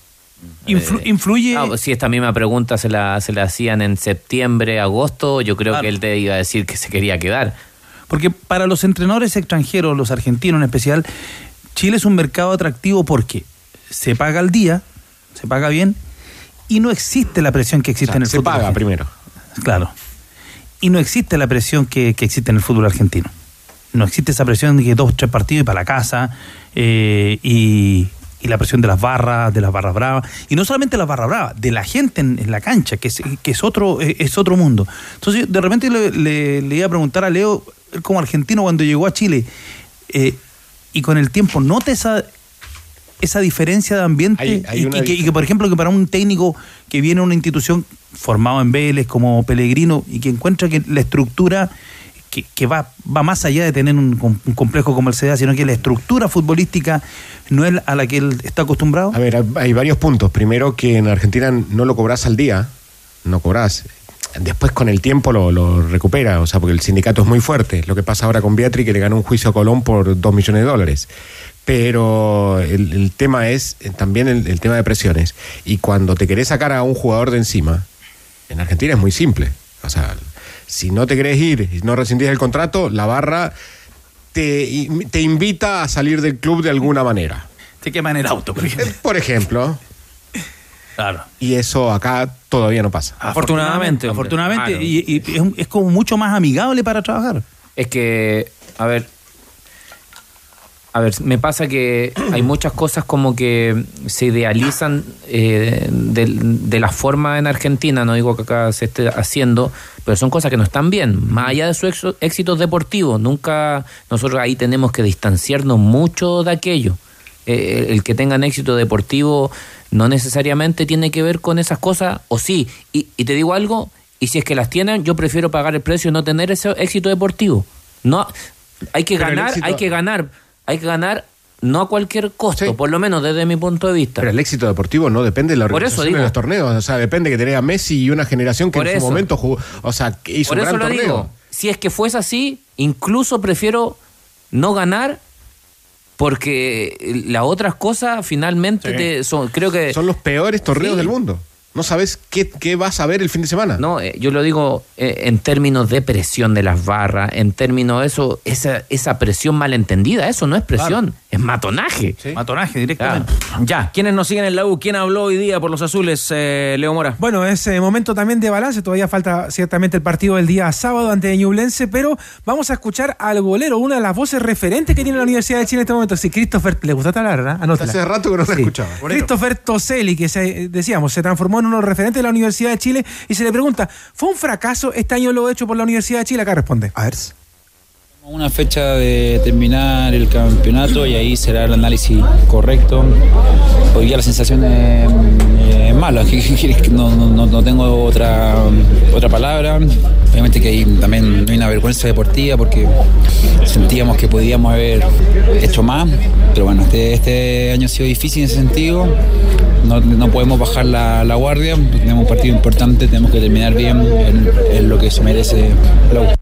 Influ- influye. Ah, si esta misma pregunta se la, se la hacían en septiembre, agosto, yo creo Claro. que él te iba a decir que se quería quedar. Porque para los entrenadores extranjeros, los argentinos en especial, Chile es un mercado atractivo porque se paga al día, se paga bien, y no existe la presión que existe O sea, en el se fútbol. paga argentino. primero. Claro. Y no existe la presión que, que existe en el fútbol argentino. No existe esa presión de que dos, tres partidos y para la casa, eh, y, y la presión de las barras, de las barras bravas, y no solamente las barras bravas, de la gente en, la cancha, que es, que es otro, eh, es otro mundo. Entonces, de repente le iba a preguntar a Leo, él como argentino, cuando llegó a Chile, eh, y con el tiempo, ¿nota esa, esa diferencia de ambiente? Hay- hay y, que, y dif- que, por ejemplo, que para un técnico que viene a una institución formado en Vélez como Pellegrino y que encuentra que la estructura que, que va, va más allá de tener un, un complejo como el CDA, sino que la estructura futbolística no es a la que él está acostumbrado. A ver, hay- hay varios puntos. Primero que en Argentina no lo cobras al día, no cobras. Después con el tiempo lo, lo recupera, o sea, porque el sindicato es muy fuerte. Lo que pasa ahora con Beatriz, que le ganó un juicio a Colón por dos millones de dólares. Pero el, el tema es eh, también el, el tema de presiones. Y cuando te querés sacar a un jugador de encima, en Argentina es muy simple. O sea, si no te querés ir y no rescindís el contrato, la barra te, te invita a salir del club de alguna manera. Te queman el auto, por ejemplo. Por ejemplo. Claro. Y eso acá todavía no pasa. Afortunadamente. Afortunadamente, Claro. y, y es, un- es como mucho más amigable para trabajar. Es que, a ver, a ver, me pasa que hay muchas cosas como que se idealizan eh, de, de la forma en Argentina, no digo que acá se esté haciendo, pero son cosas que no están bien, más allá de sus éxito- éxitos deportivos, nunca nosotros ahí tenemos que distanciarnos mucho de aquello. Eh, el que tengan éxito deportivo no necesariamente tiene que ver con esas cosas, o sí, y, y te digo algo, y si es que las tienen, yo prefiero pagar el precio y no tener ese éxito deportivo. No, hay que Pero ganar, éxito- hay que ganar, hay que ganar no a cualquier costo, por lo menos desde mi punto de vista. Pero el éxito deportivo no depende de la organización digo. de los torneos. O sea, depende que tenga Messi y una generación que en su momento jugó. O sea, que hizo Por un eso gran lo torneo. digo. Si es que fuese así, incluso prefiero no ganar porque las otras cosas finalmente Sí. te- son, creo que Son los peores torneos Sí. del mundo. No sabes qué, qué vas a ver el fin de semana. No, eh, yo lo digo eh, en términos de presión de las barras, en términos de eso, esa, esa presión malentendida, eso no es presión, es matonaje. Matonaje directamente. Ya, ¿quiénes nos siguen en la U? ¿Quién habló hoy día por los azules, eh, Leo Mora? Bueno, es eh, momento también de balance. Todavía falta ciertamente el partido del día sábado ante Ñublense, pero vamos a escuchar al golero, una de las voces referentes que tiene la Universidad de Chile en este momento. Sí, Christopher, le gusta hablar, ¿verdad? Hace rato que no la Sí. escuchaba. Christopher Toselli, que se, decíamos, se transformó en uno de los referentes de la Universidad de Chile y se le pregunta, ¿fue un fracaso este año lo hecho por la Universidad de Chile? Acá responde. A ver. Una fecha de terminar el campeonato y ahí será el análisis correcto. Hoy día la sensación es, es mala, ¿qué- qué quieres que no, no- no- tengo otra, otra palabra. Obviamente que hay también hay una vergüenza deportiva porque sentíamos que podíamos haber hecho más, pero bueno, este, este año ha sido difícil en ese sentido. No, no podemos bajar la, la guardia, tenemos un partido importante, tenemos que terminar bien en, lo que se merece la.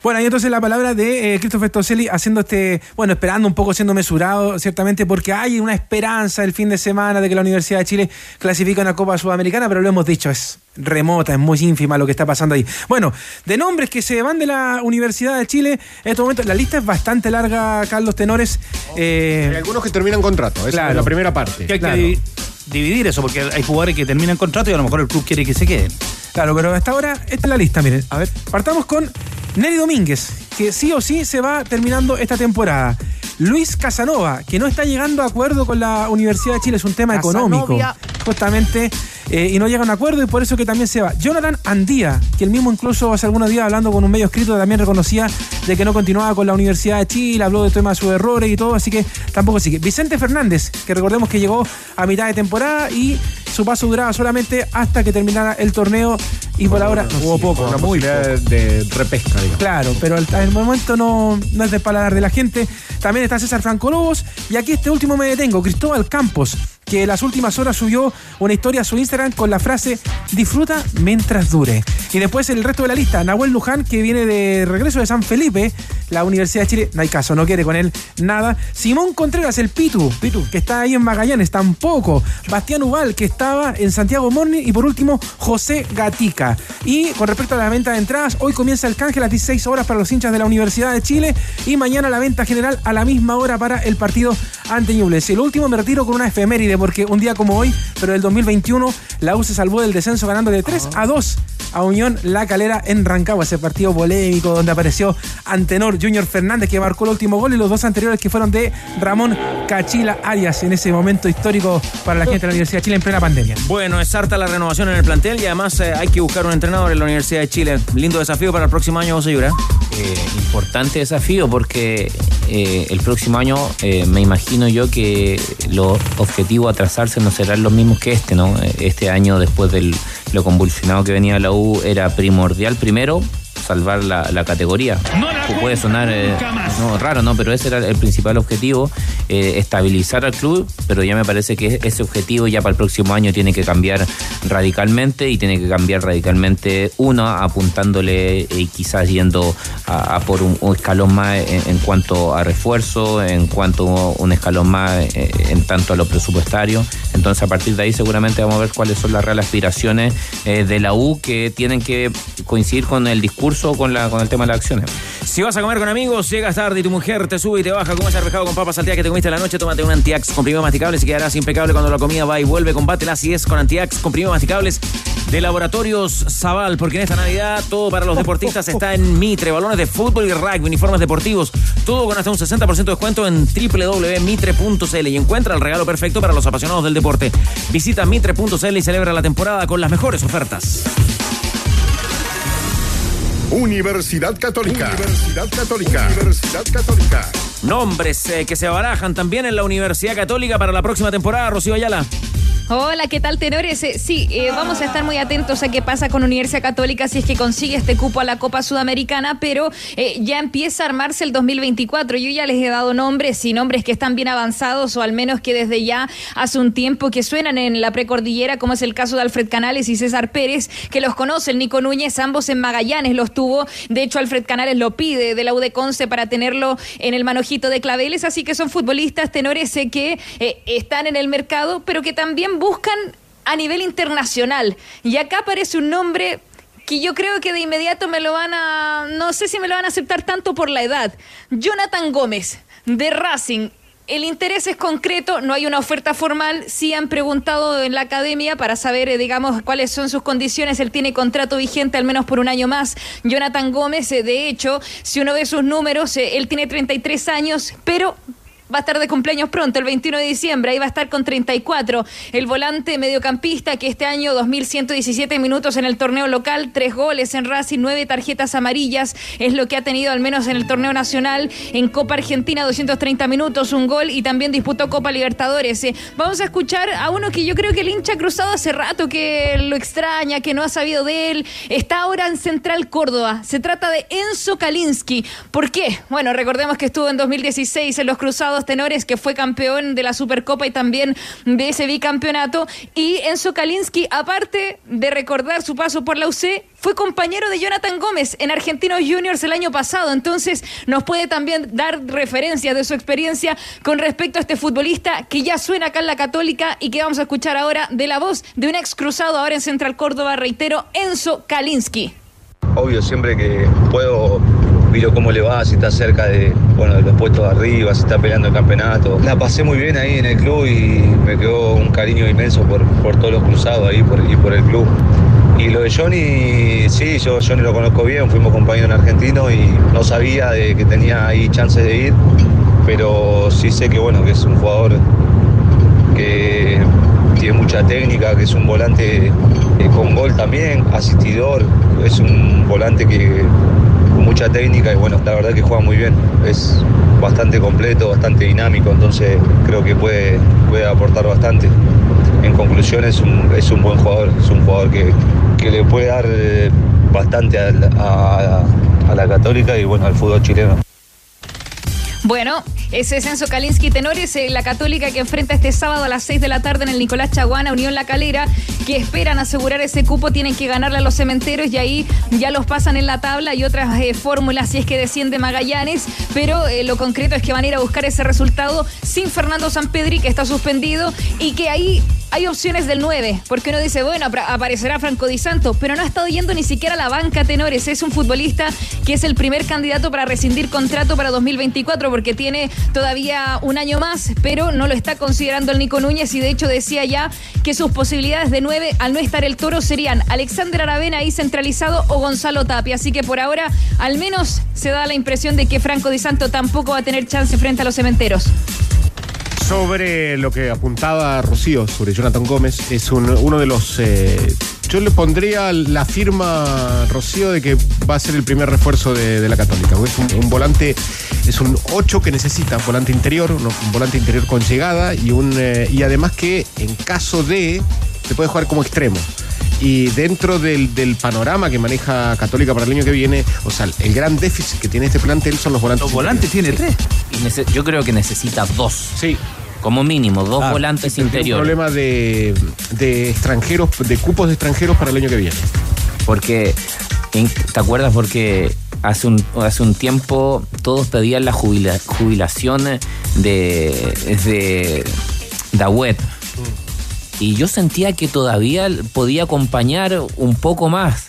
Bueno, y entonces la palabra de eh, Christopher Toselli haciendo este, bueno, esperando un poco, siendo mesurado, ciertamente, porque hay una esperanza el fin de semana de que la Universidad de Chile clasifique a una Copa Sudamericana, pero lo hemos dicho, es remota, es muy ínfima lo que está pasando ahí. Bueno, de nombres que se van de la Universidad de Chile, en estos momentos, la lista es bastante larga, Carlos Tenores. eh, Hay algunos que terminan contrato. Esa Claro. es la primera parte. Que hay Claro. que di- dividir eso, porque hay jugadores que terminan contrato y a lo mejor el club quiere que se queden. Claro, pero hasta ahora esta es la lista, miren. A ver, partamos con Nelly Domínguez, que sí o sí se va terminando esta temporada. Luis Casanova, que no está llegando a acuerdo con la Universidad de Chile, es un tema económico. Justamente, eh, y no llega a un acuerdo y por eso que también se va. Jonathan Andía, que el mismo incluso hace algunos días hablando con un medio escrito también reconocía de que no continuaba con la Universidad de Chile, habló de temas de sus errores y todo, así que tampoco sigue. Vicente Fernández, que recordemos que llegó a mitad de temporada y su paso duraba solamente hasta que terminara el torneo y por ahora no Hubo poco, una posibilidad de, de repesca, digamos. Claro, pero al, al momento no, no es del paladar de la gente. También está César Franco Lobos. Y aquí este último me detengo, Cristóbal Campos, que en las últimas horas subió una historia a su Instagram con la frase disfruta mientras dure. Y después el resto de la lista, Nahuel Luján, que viene de regreso de San Felipe, la Universidad de Chile, no hay caso, no quiere con él nada. Simón Contreras, el Pitu, Pitu, que está ahí en Magallanes, tampoco. Bastián Ubal, que estaba en Santiago Morning. Y por último, José Gatica. Y con respecto a la venta de entradas, hoy comienza el canje a las 16 horas para los hinchas de la Universidad de Chile. Y mañana la venta general a la misma hora para el partido ante Ñublense. Y lo último me retiro con una efeméride, porque un día como hoy, pero del 2021, la U se salvó del descenso ganando de 3 a 2 a Unión La Calera en Rancagua, ese partido polémico donde apareció Antenor Junior Fernández que marcó el último gol y los dos anteriores que fueron de Ramón Cachila Arias en ese momento histórico para la gente de la Universidad de Chile en plena pandemia. Bueno, es harta la renovación en el plantel y además eh, hay que buscar un entrenador en la Universidad de Chile. Lindo desafío para el próximo año, José Yura. Eh, importante desafío porque eh, el próximo año eh, me imagino yo que los objetivos a trazarse no serán los mismos que este, ¿no? Este año, después de lo convulsionado que venía la U, era primordial primero salvar la, la categoría. Puede sonar eh, no, raro, ¿no? Pero ese era el principal objetivo, eh, estabilizar al club, pero ya me parece que ese objetivo ya para el próximo año tiene que cambiar radicalmente y tiene que cambiar radicalmente uno, apuntándole y quizás yendo a, a por un, un, escalón más en, en, cuanto a refuerzo, en cuanto a un escalón más eh, en tanto a lo presupuestario. Entonces a partir de ahí seguramente vamos a ver cuáles son las reales aspiraciones eh, de la U que tienen que coincidir con el discurso con, la, con el tema de las acciones. Si vas a comer con amigos, llegas tarde y tu mujer te sube y te baja como ese arvejado con papas al día que te comiste la noche, tómate un antiax comprimido masticables y quedarás impecable cuando la comida va y vuelve. Combate la acidez con antiax comprimido masticables de Laboratorios Zaval, porque en esta Navidad todo para los deportistas está en Mitre, balones de fútbol y rugby, uniformes deportivos, todo con hasta un 60% de descuento en www.mitre.cl y encuentra el regalo perfecto para los apasionados del deporte. Visita mitre.cl y celebra la temporada con las mejores ofertas. Universidad Católica. Universidad Católica. Universidad Católica. Nombres eh, que se barajan también en la Universidad Católica para la próxima temporada, Rocío Ayala. Hola, ¿qué tal, tenores? Eh, sí, eh, vamos a estar muy atentos a qué pasa con Universidad Católica si es que consigue este cupo a la Copa Sudamericana, pero eh, ya empieza a armarse el 2024. Yo ya les he dado nombres y nombres que están bien avanzados o al menos que desde ya hace un tiempo que suenan en la precordillera, como es el caso de Alfred Canales y César Pérez, que los conocen. Nico Núñez, ambos en Magallanes los tuvo. De hecho, Alfred Canales lo pide de la UD Conce para tenerlo en el manojito de claveles, así que son futbolistas tenores que están en el mercado, pero que también buscan a nivel internacional. Y acá aparece un nombre que yo creo que de inmediato me lo van a, no sé si me lo van a aceptar tanto por la edad. Jonathan Gómez, de Racing. El interés es concreto, no hay una oferta formal. Sí han preguntado en la academia para saber, eh, digamos, cuáles son sus condiciones. Él tiene contrato vigente al menos por un año más. Jonathan Gómez, eh, de hecho, si uno ve sus números, eh, él tiene 33 años, pero va a estar de cumpleaños pronto, el 21 de diciembre, ahí va a estar con 34. El volante mediocampista que este año 2117 minutos en el torneo local, tres goles en Racing, nueve tarjetas amarillas, es lo que ha tenido al menos en el torneo nacional. En Copa Argentina 230 minutos, un gol y también disputó Copa Libertadores. Eh, vamos a escuchar a uno que yo creo que el hincha cruzado hace rato que lo extraña, que no ha sabido de él. Está ahora en Central Córdoba. Se trata de Enzo Kalinski. ¿Por qué? Bueno, recordemos que estuvo en 2016 en los Cruzados Tenores, que fue campeón de la Supercopa y también de ese bicampeonato. Y Enzo Kalinski, aparte de recordar su paso por la UC, fue compañero de Jonathan Gómez en Argentinos Juniors el año pasado. Entonces, nos puede también dar referencias de su experiencia con respecto a este futbolista que ya suena acá en la Católica y que vamos a escuchar ahora de la voz de un ex cruzado ahora en Central Córdoba, reitero, Enzo Kalinski. Obvio, siempre que puedo miro cómo le va, si está cerca de, bueno, de los puestos de arriba, si está peleando el campeonato. La pasé muy bien ahí en el club y me quedó un cariño inmenso por, por todos los cruzados ahí por, y por el club. Y lo de Johnny, sí, yo Johnny lo conozco bien, fuimos compañeros en Argentino y no sabía de que tenía ahí chances de ir, pero sí sé que bueno, que es un jugador que tiene mucha técnica, que es un volante eh, con gol también, asistidor, es un volante que mucha técnica y bueno, la verdad que juega muy bien, es bastante completo, bastante dinámico, entonces creo que puede, puede aportar bastante. En conclusión es un, es un buen jugador, es un jugador que, que le puede dar eh, bastante a, a la católica y bueno, al fútbol chileno. Bueno, ese Censo Kalinsky Tenores, eh, la católica que enfrenta este sábado a las 6 de la tarde en el Nicolás Chaguana, Unión La Calera, que esperan asegurar ese cupo, tienen que ganarle a los cementeros y ahí ya los pasan en la tabla y otras eh, fórmulas si es que desciende Magallanes, pero eh, lo concreto es que van a ir a buscar ese resultado sin Fernando Sampedri, que está suspendido, y que ahí hay opciones del 9, porque uno dice, bueno, aparecerá Franco Di Santo, pero no ha estado yendo ni siquiera a la banca Tenores. Es un futbolista que es el primer candidato para rescindir contrato para 2024, porque tiene todavía un año más, pero no lo está considerando el Nico Núñez y de hecho decía ya que sus posibilidades de 9 al no estar el toro serían Alexander Aravena ahí centralizado o Gonzalo Tapia. Así que por ahora al menos se da la impresión de que Franco Di Santo tampoco va a tener chance frente a los cementeros. Sobre lo que apuntaba Rocío, sobre Jonathan Gómez, es un- uno de los... eh, yo le pondría la firma, Rocío, de que va a ser el primer refuerzo de, la Católica. Es un, volante, es un 8 que necesita, volante interior, un, un volante interior con llegada y, un, eh, y además que en caso de, se puede jugar como extremo. Y dentro del, del panorama que maneja Católica para el año que viene, o sea, el gran déficit que tiene este plantel son los volantes. Los volantes tiene tres. Y yo creo que necesita dos. Sí. Como mínimo, dos Ah, volantes tiene interiores. Un problema de, de extranjeros, de cupos de extranjeros para el año que viene. Porque, ¿te acuerdas? Porque hace un, hace un tiempo todos pedían la jubila- jubilación de, de Dawet. Y yo sentía que todavía podía acompañar un poco más.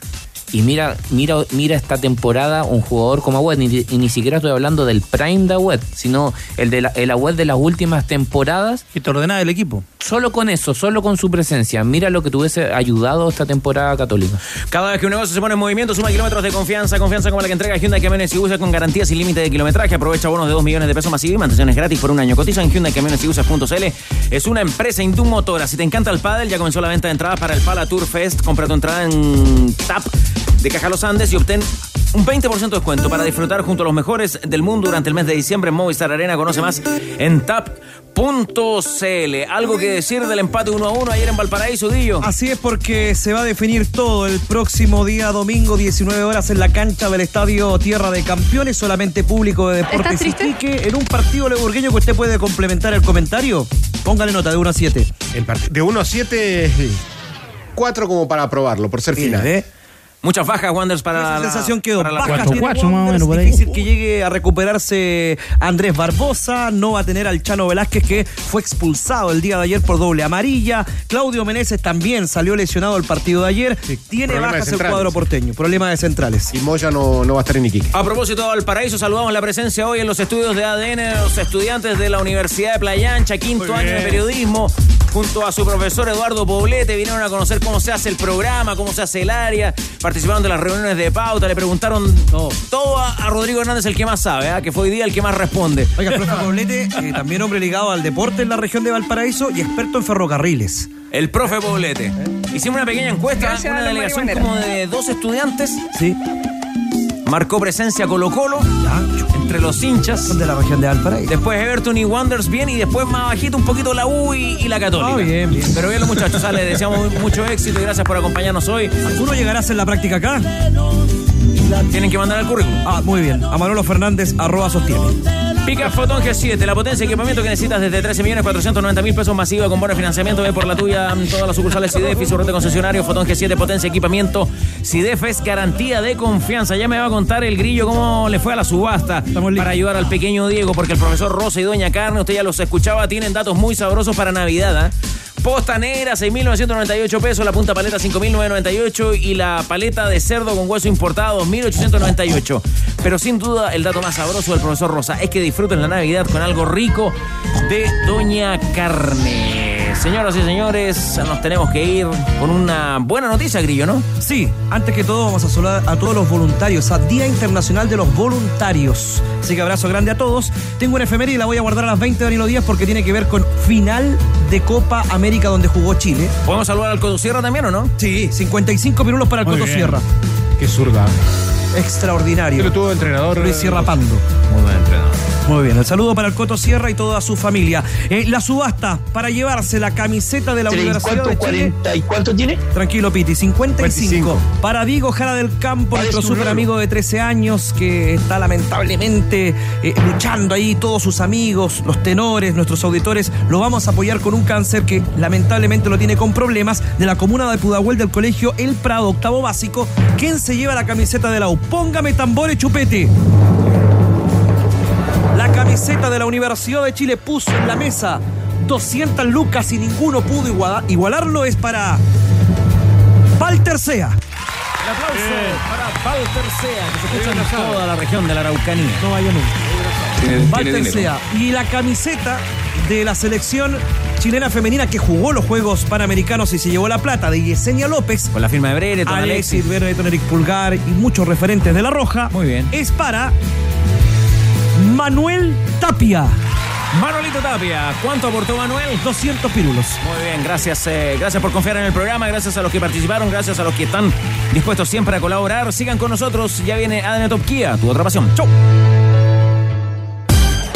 Y mira, mira, mira esta temporada un jugador como Agüed, ni, y ni siquiera estoy hablando del prime de Agüed, sino el de la, el Agüed de las últimas temporadas. Y te ordenaba el equipo. Solo con eso, solo con su presencia. Mira lo que tuviese ayudado esta temporada católica. Cada vez que un negocio se pone en movimiento, suma kilómetros de confianza. Confianza como la que entrega Hyundai Camiones y Buses con garantía sin límite de kilometraje. Aprovecha bonos de 2 millones de pesos masivos y mantenciones gratis por un año. Cotiza en Hyundai Camiones y Buses.cl. Es una empresa Indum Motora. Si te encanta el pádel, ya comenzó la venta de entradas para el Pala Tour Fest. Compra tu entrada en TAP de Caja Los Andes y obtén un 20% de descuento para disfrutar junto a los mejores del mundo durante el mes de diciembre en Movistar Arena. Conoce más en tap.cl. Algo que decir del empate 1 a 1 ayer en Valparaíso, Dillo. Así es porque se va a definir todo el próximo día domingo 19 horas en la cancha del Estadio Tierra de Campeones, solamente público de Deportes ¿Estás triste? Iquique, en un partido leburgueño que usted puede complementar el comentario. Póngale nota de 1 a 7. El de 1 a 7, 4 como para probarlo, por ser final. ¿eh? Muchas bajas, Wanderers, para Esa la sensación quedó. para la Bajas cuatro. tiene cuatro, más o menos, por ahí. difícil que llegue a recuperarse Andrés Barbosa. No va a tener al Chano Velázquez, que fue expulsado el día de ayer por doble amarilla. Claudio Meneses también salió lesionado el partido de ayer. tiene bajas el cuadro porteño. Problema de centrales. Y Moya no, no va a estar en Iquique. A propósito de Valparaíso, saludamos la presencia hoy en los estudios de ADN de los estudiantes de la Universidad de Playa Ancha, quinto año de periodismo, junto a su profesor Eduardo Poblete, vinieron a conocer cómo se hace el programa, cómo se hace el área, participaron de las reuniones de pauta, le preguntaron todo a, a Rodrigo Hernández, el que más sabe, ¿ah? que fue hoy día el que más responde. Oiga, profe Poblete, eh, también hombre ligado al deporte en la región de Valparaíso y experto en ferrocarriles. El profe Poblete. Hicimos una pequeña encuesta, Gracias a una delegación como de dos estudiantes, Sí, marcó presencia Colo Colo, entre los hinchas. de la región de Valparaíso. Después Everton y Wanderers bien y después más bajito un poquito la U y, y la Católica. Ah, bien, bien. Pero bien los muchachos, les deseamos mucho éxito y gracias por acompañarnos hoy. ¿Alguno llegará a hacer la práctica acá? Tienen que mandar el currículum. Ah, muy bien. A Manolo Fernández, arroba sostiene. Pica Fotón G7, la potencia de equipamiento que necesitas desde 13 millones 490 mil pesos masiva con bono de financiamiento. Ve por la tuya todas las sucursales CIDEF y su red de concesionario. Fotón G7, potencia equipamiento. CIDEF es garantía de confianza. Ya me va a contar el grillo cómo le fue a la subasta para ayudar al pequeño Diego, porque el profesor Rosa y Doña Carne, usted ya los escuchaba, tienen datos muy sabrosos para Navidad. ¿ah? Posta negra, 6.998 pesos, la punta paleta 5.998 y la paleta de cerdo con hueso importado 2.898. Pero sin duda el dato más sabroso del profesor Rosa es que disfruten la Navidad con algo rico de Doña Carne. Señoras y señores, nos tenemos que ir con una buena noticia, Grillo, ¿no? Sí, antes que todo vamos a saludar a todos los voluntarios, a Día Internacional de los Voluntarios. Así que abrazo grande a todos. Tengo una efeméride y la voy a guardar a las 20 de Danilo Díaz porque tiene que ver con final de Copa América donde jugó Chile. ¿Podemos saludar al Codosierra también o no? Sí, 55 minutos para el Muy Coto bien. Sierra. Qué zurda. Extraordinario. Pero tuvo entrenador. Luis Sierra Pando. Muy buen entrenador. Muy bien, el saludo para el Coto Sierra y toda su familia. Eh, la subasta para llevarse la camiseta de la Universidad de Chile. 40 ¿Y cuánto tiene? Tranquilo, Piti, 55. Para Diego Jara del Campo, nuestro super amigo de 13 años que está lamentablemente eh, luchando ahí, todos sus amigos, los tenores, nuestros auditores, lo vamos a apoyar con un cáncer que lamentablemente lo tiene con problemas de la comuna de Pudahuel del colegio El Prado, octavo básico. ¿Quién se lleva la camiseta de la U? Póngame tambores, chupete. La camiseta de la Universidad de Chile puso en la mesa 200 lucas y ninguno pudo iguala- igualarlo. Es para Walter Sea. El aplauso para Walter Sea, que se escucha en toda la región de la Araucanía. No vaya nunca. Walter. Sea. Y la camiseta de la selección chilena femenina que jugó los Juegos Panamericanos y se llevó la plata de Yesenia López. Con la firma de Brereton, Alexis, Alexis. Brereton, Eric Pulgar y muchos referentes de La Roja. Muy bien. Es para Manuel Tapia. Manuelito Tapia, ¿cuánto aportó Manuel? 200 pirulos. Muy bien, gracias, eh, gracias por confiar en el programa, gracias a los que participaron, gracias a los que están dispuestos siempre a colaborar. Sigan con nosotros, ya viene ADN Top Kia, tu otra pasión. Chau.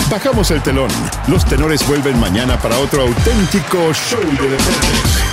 Bajamos el telón. Los tenores vuelven mañana para otro auténtico show de deportes.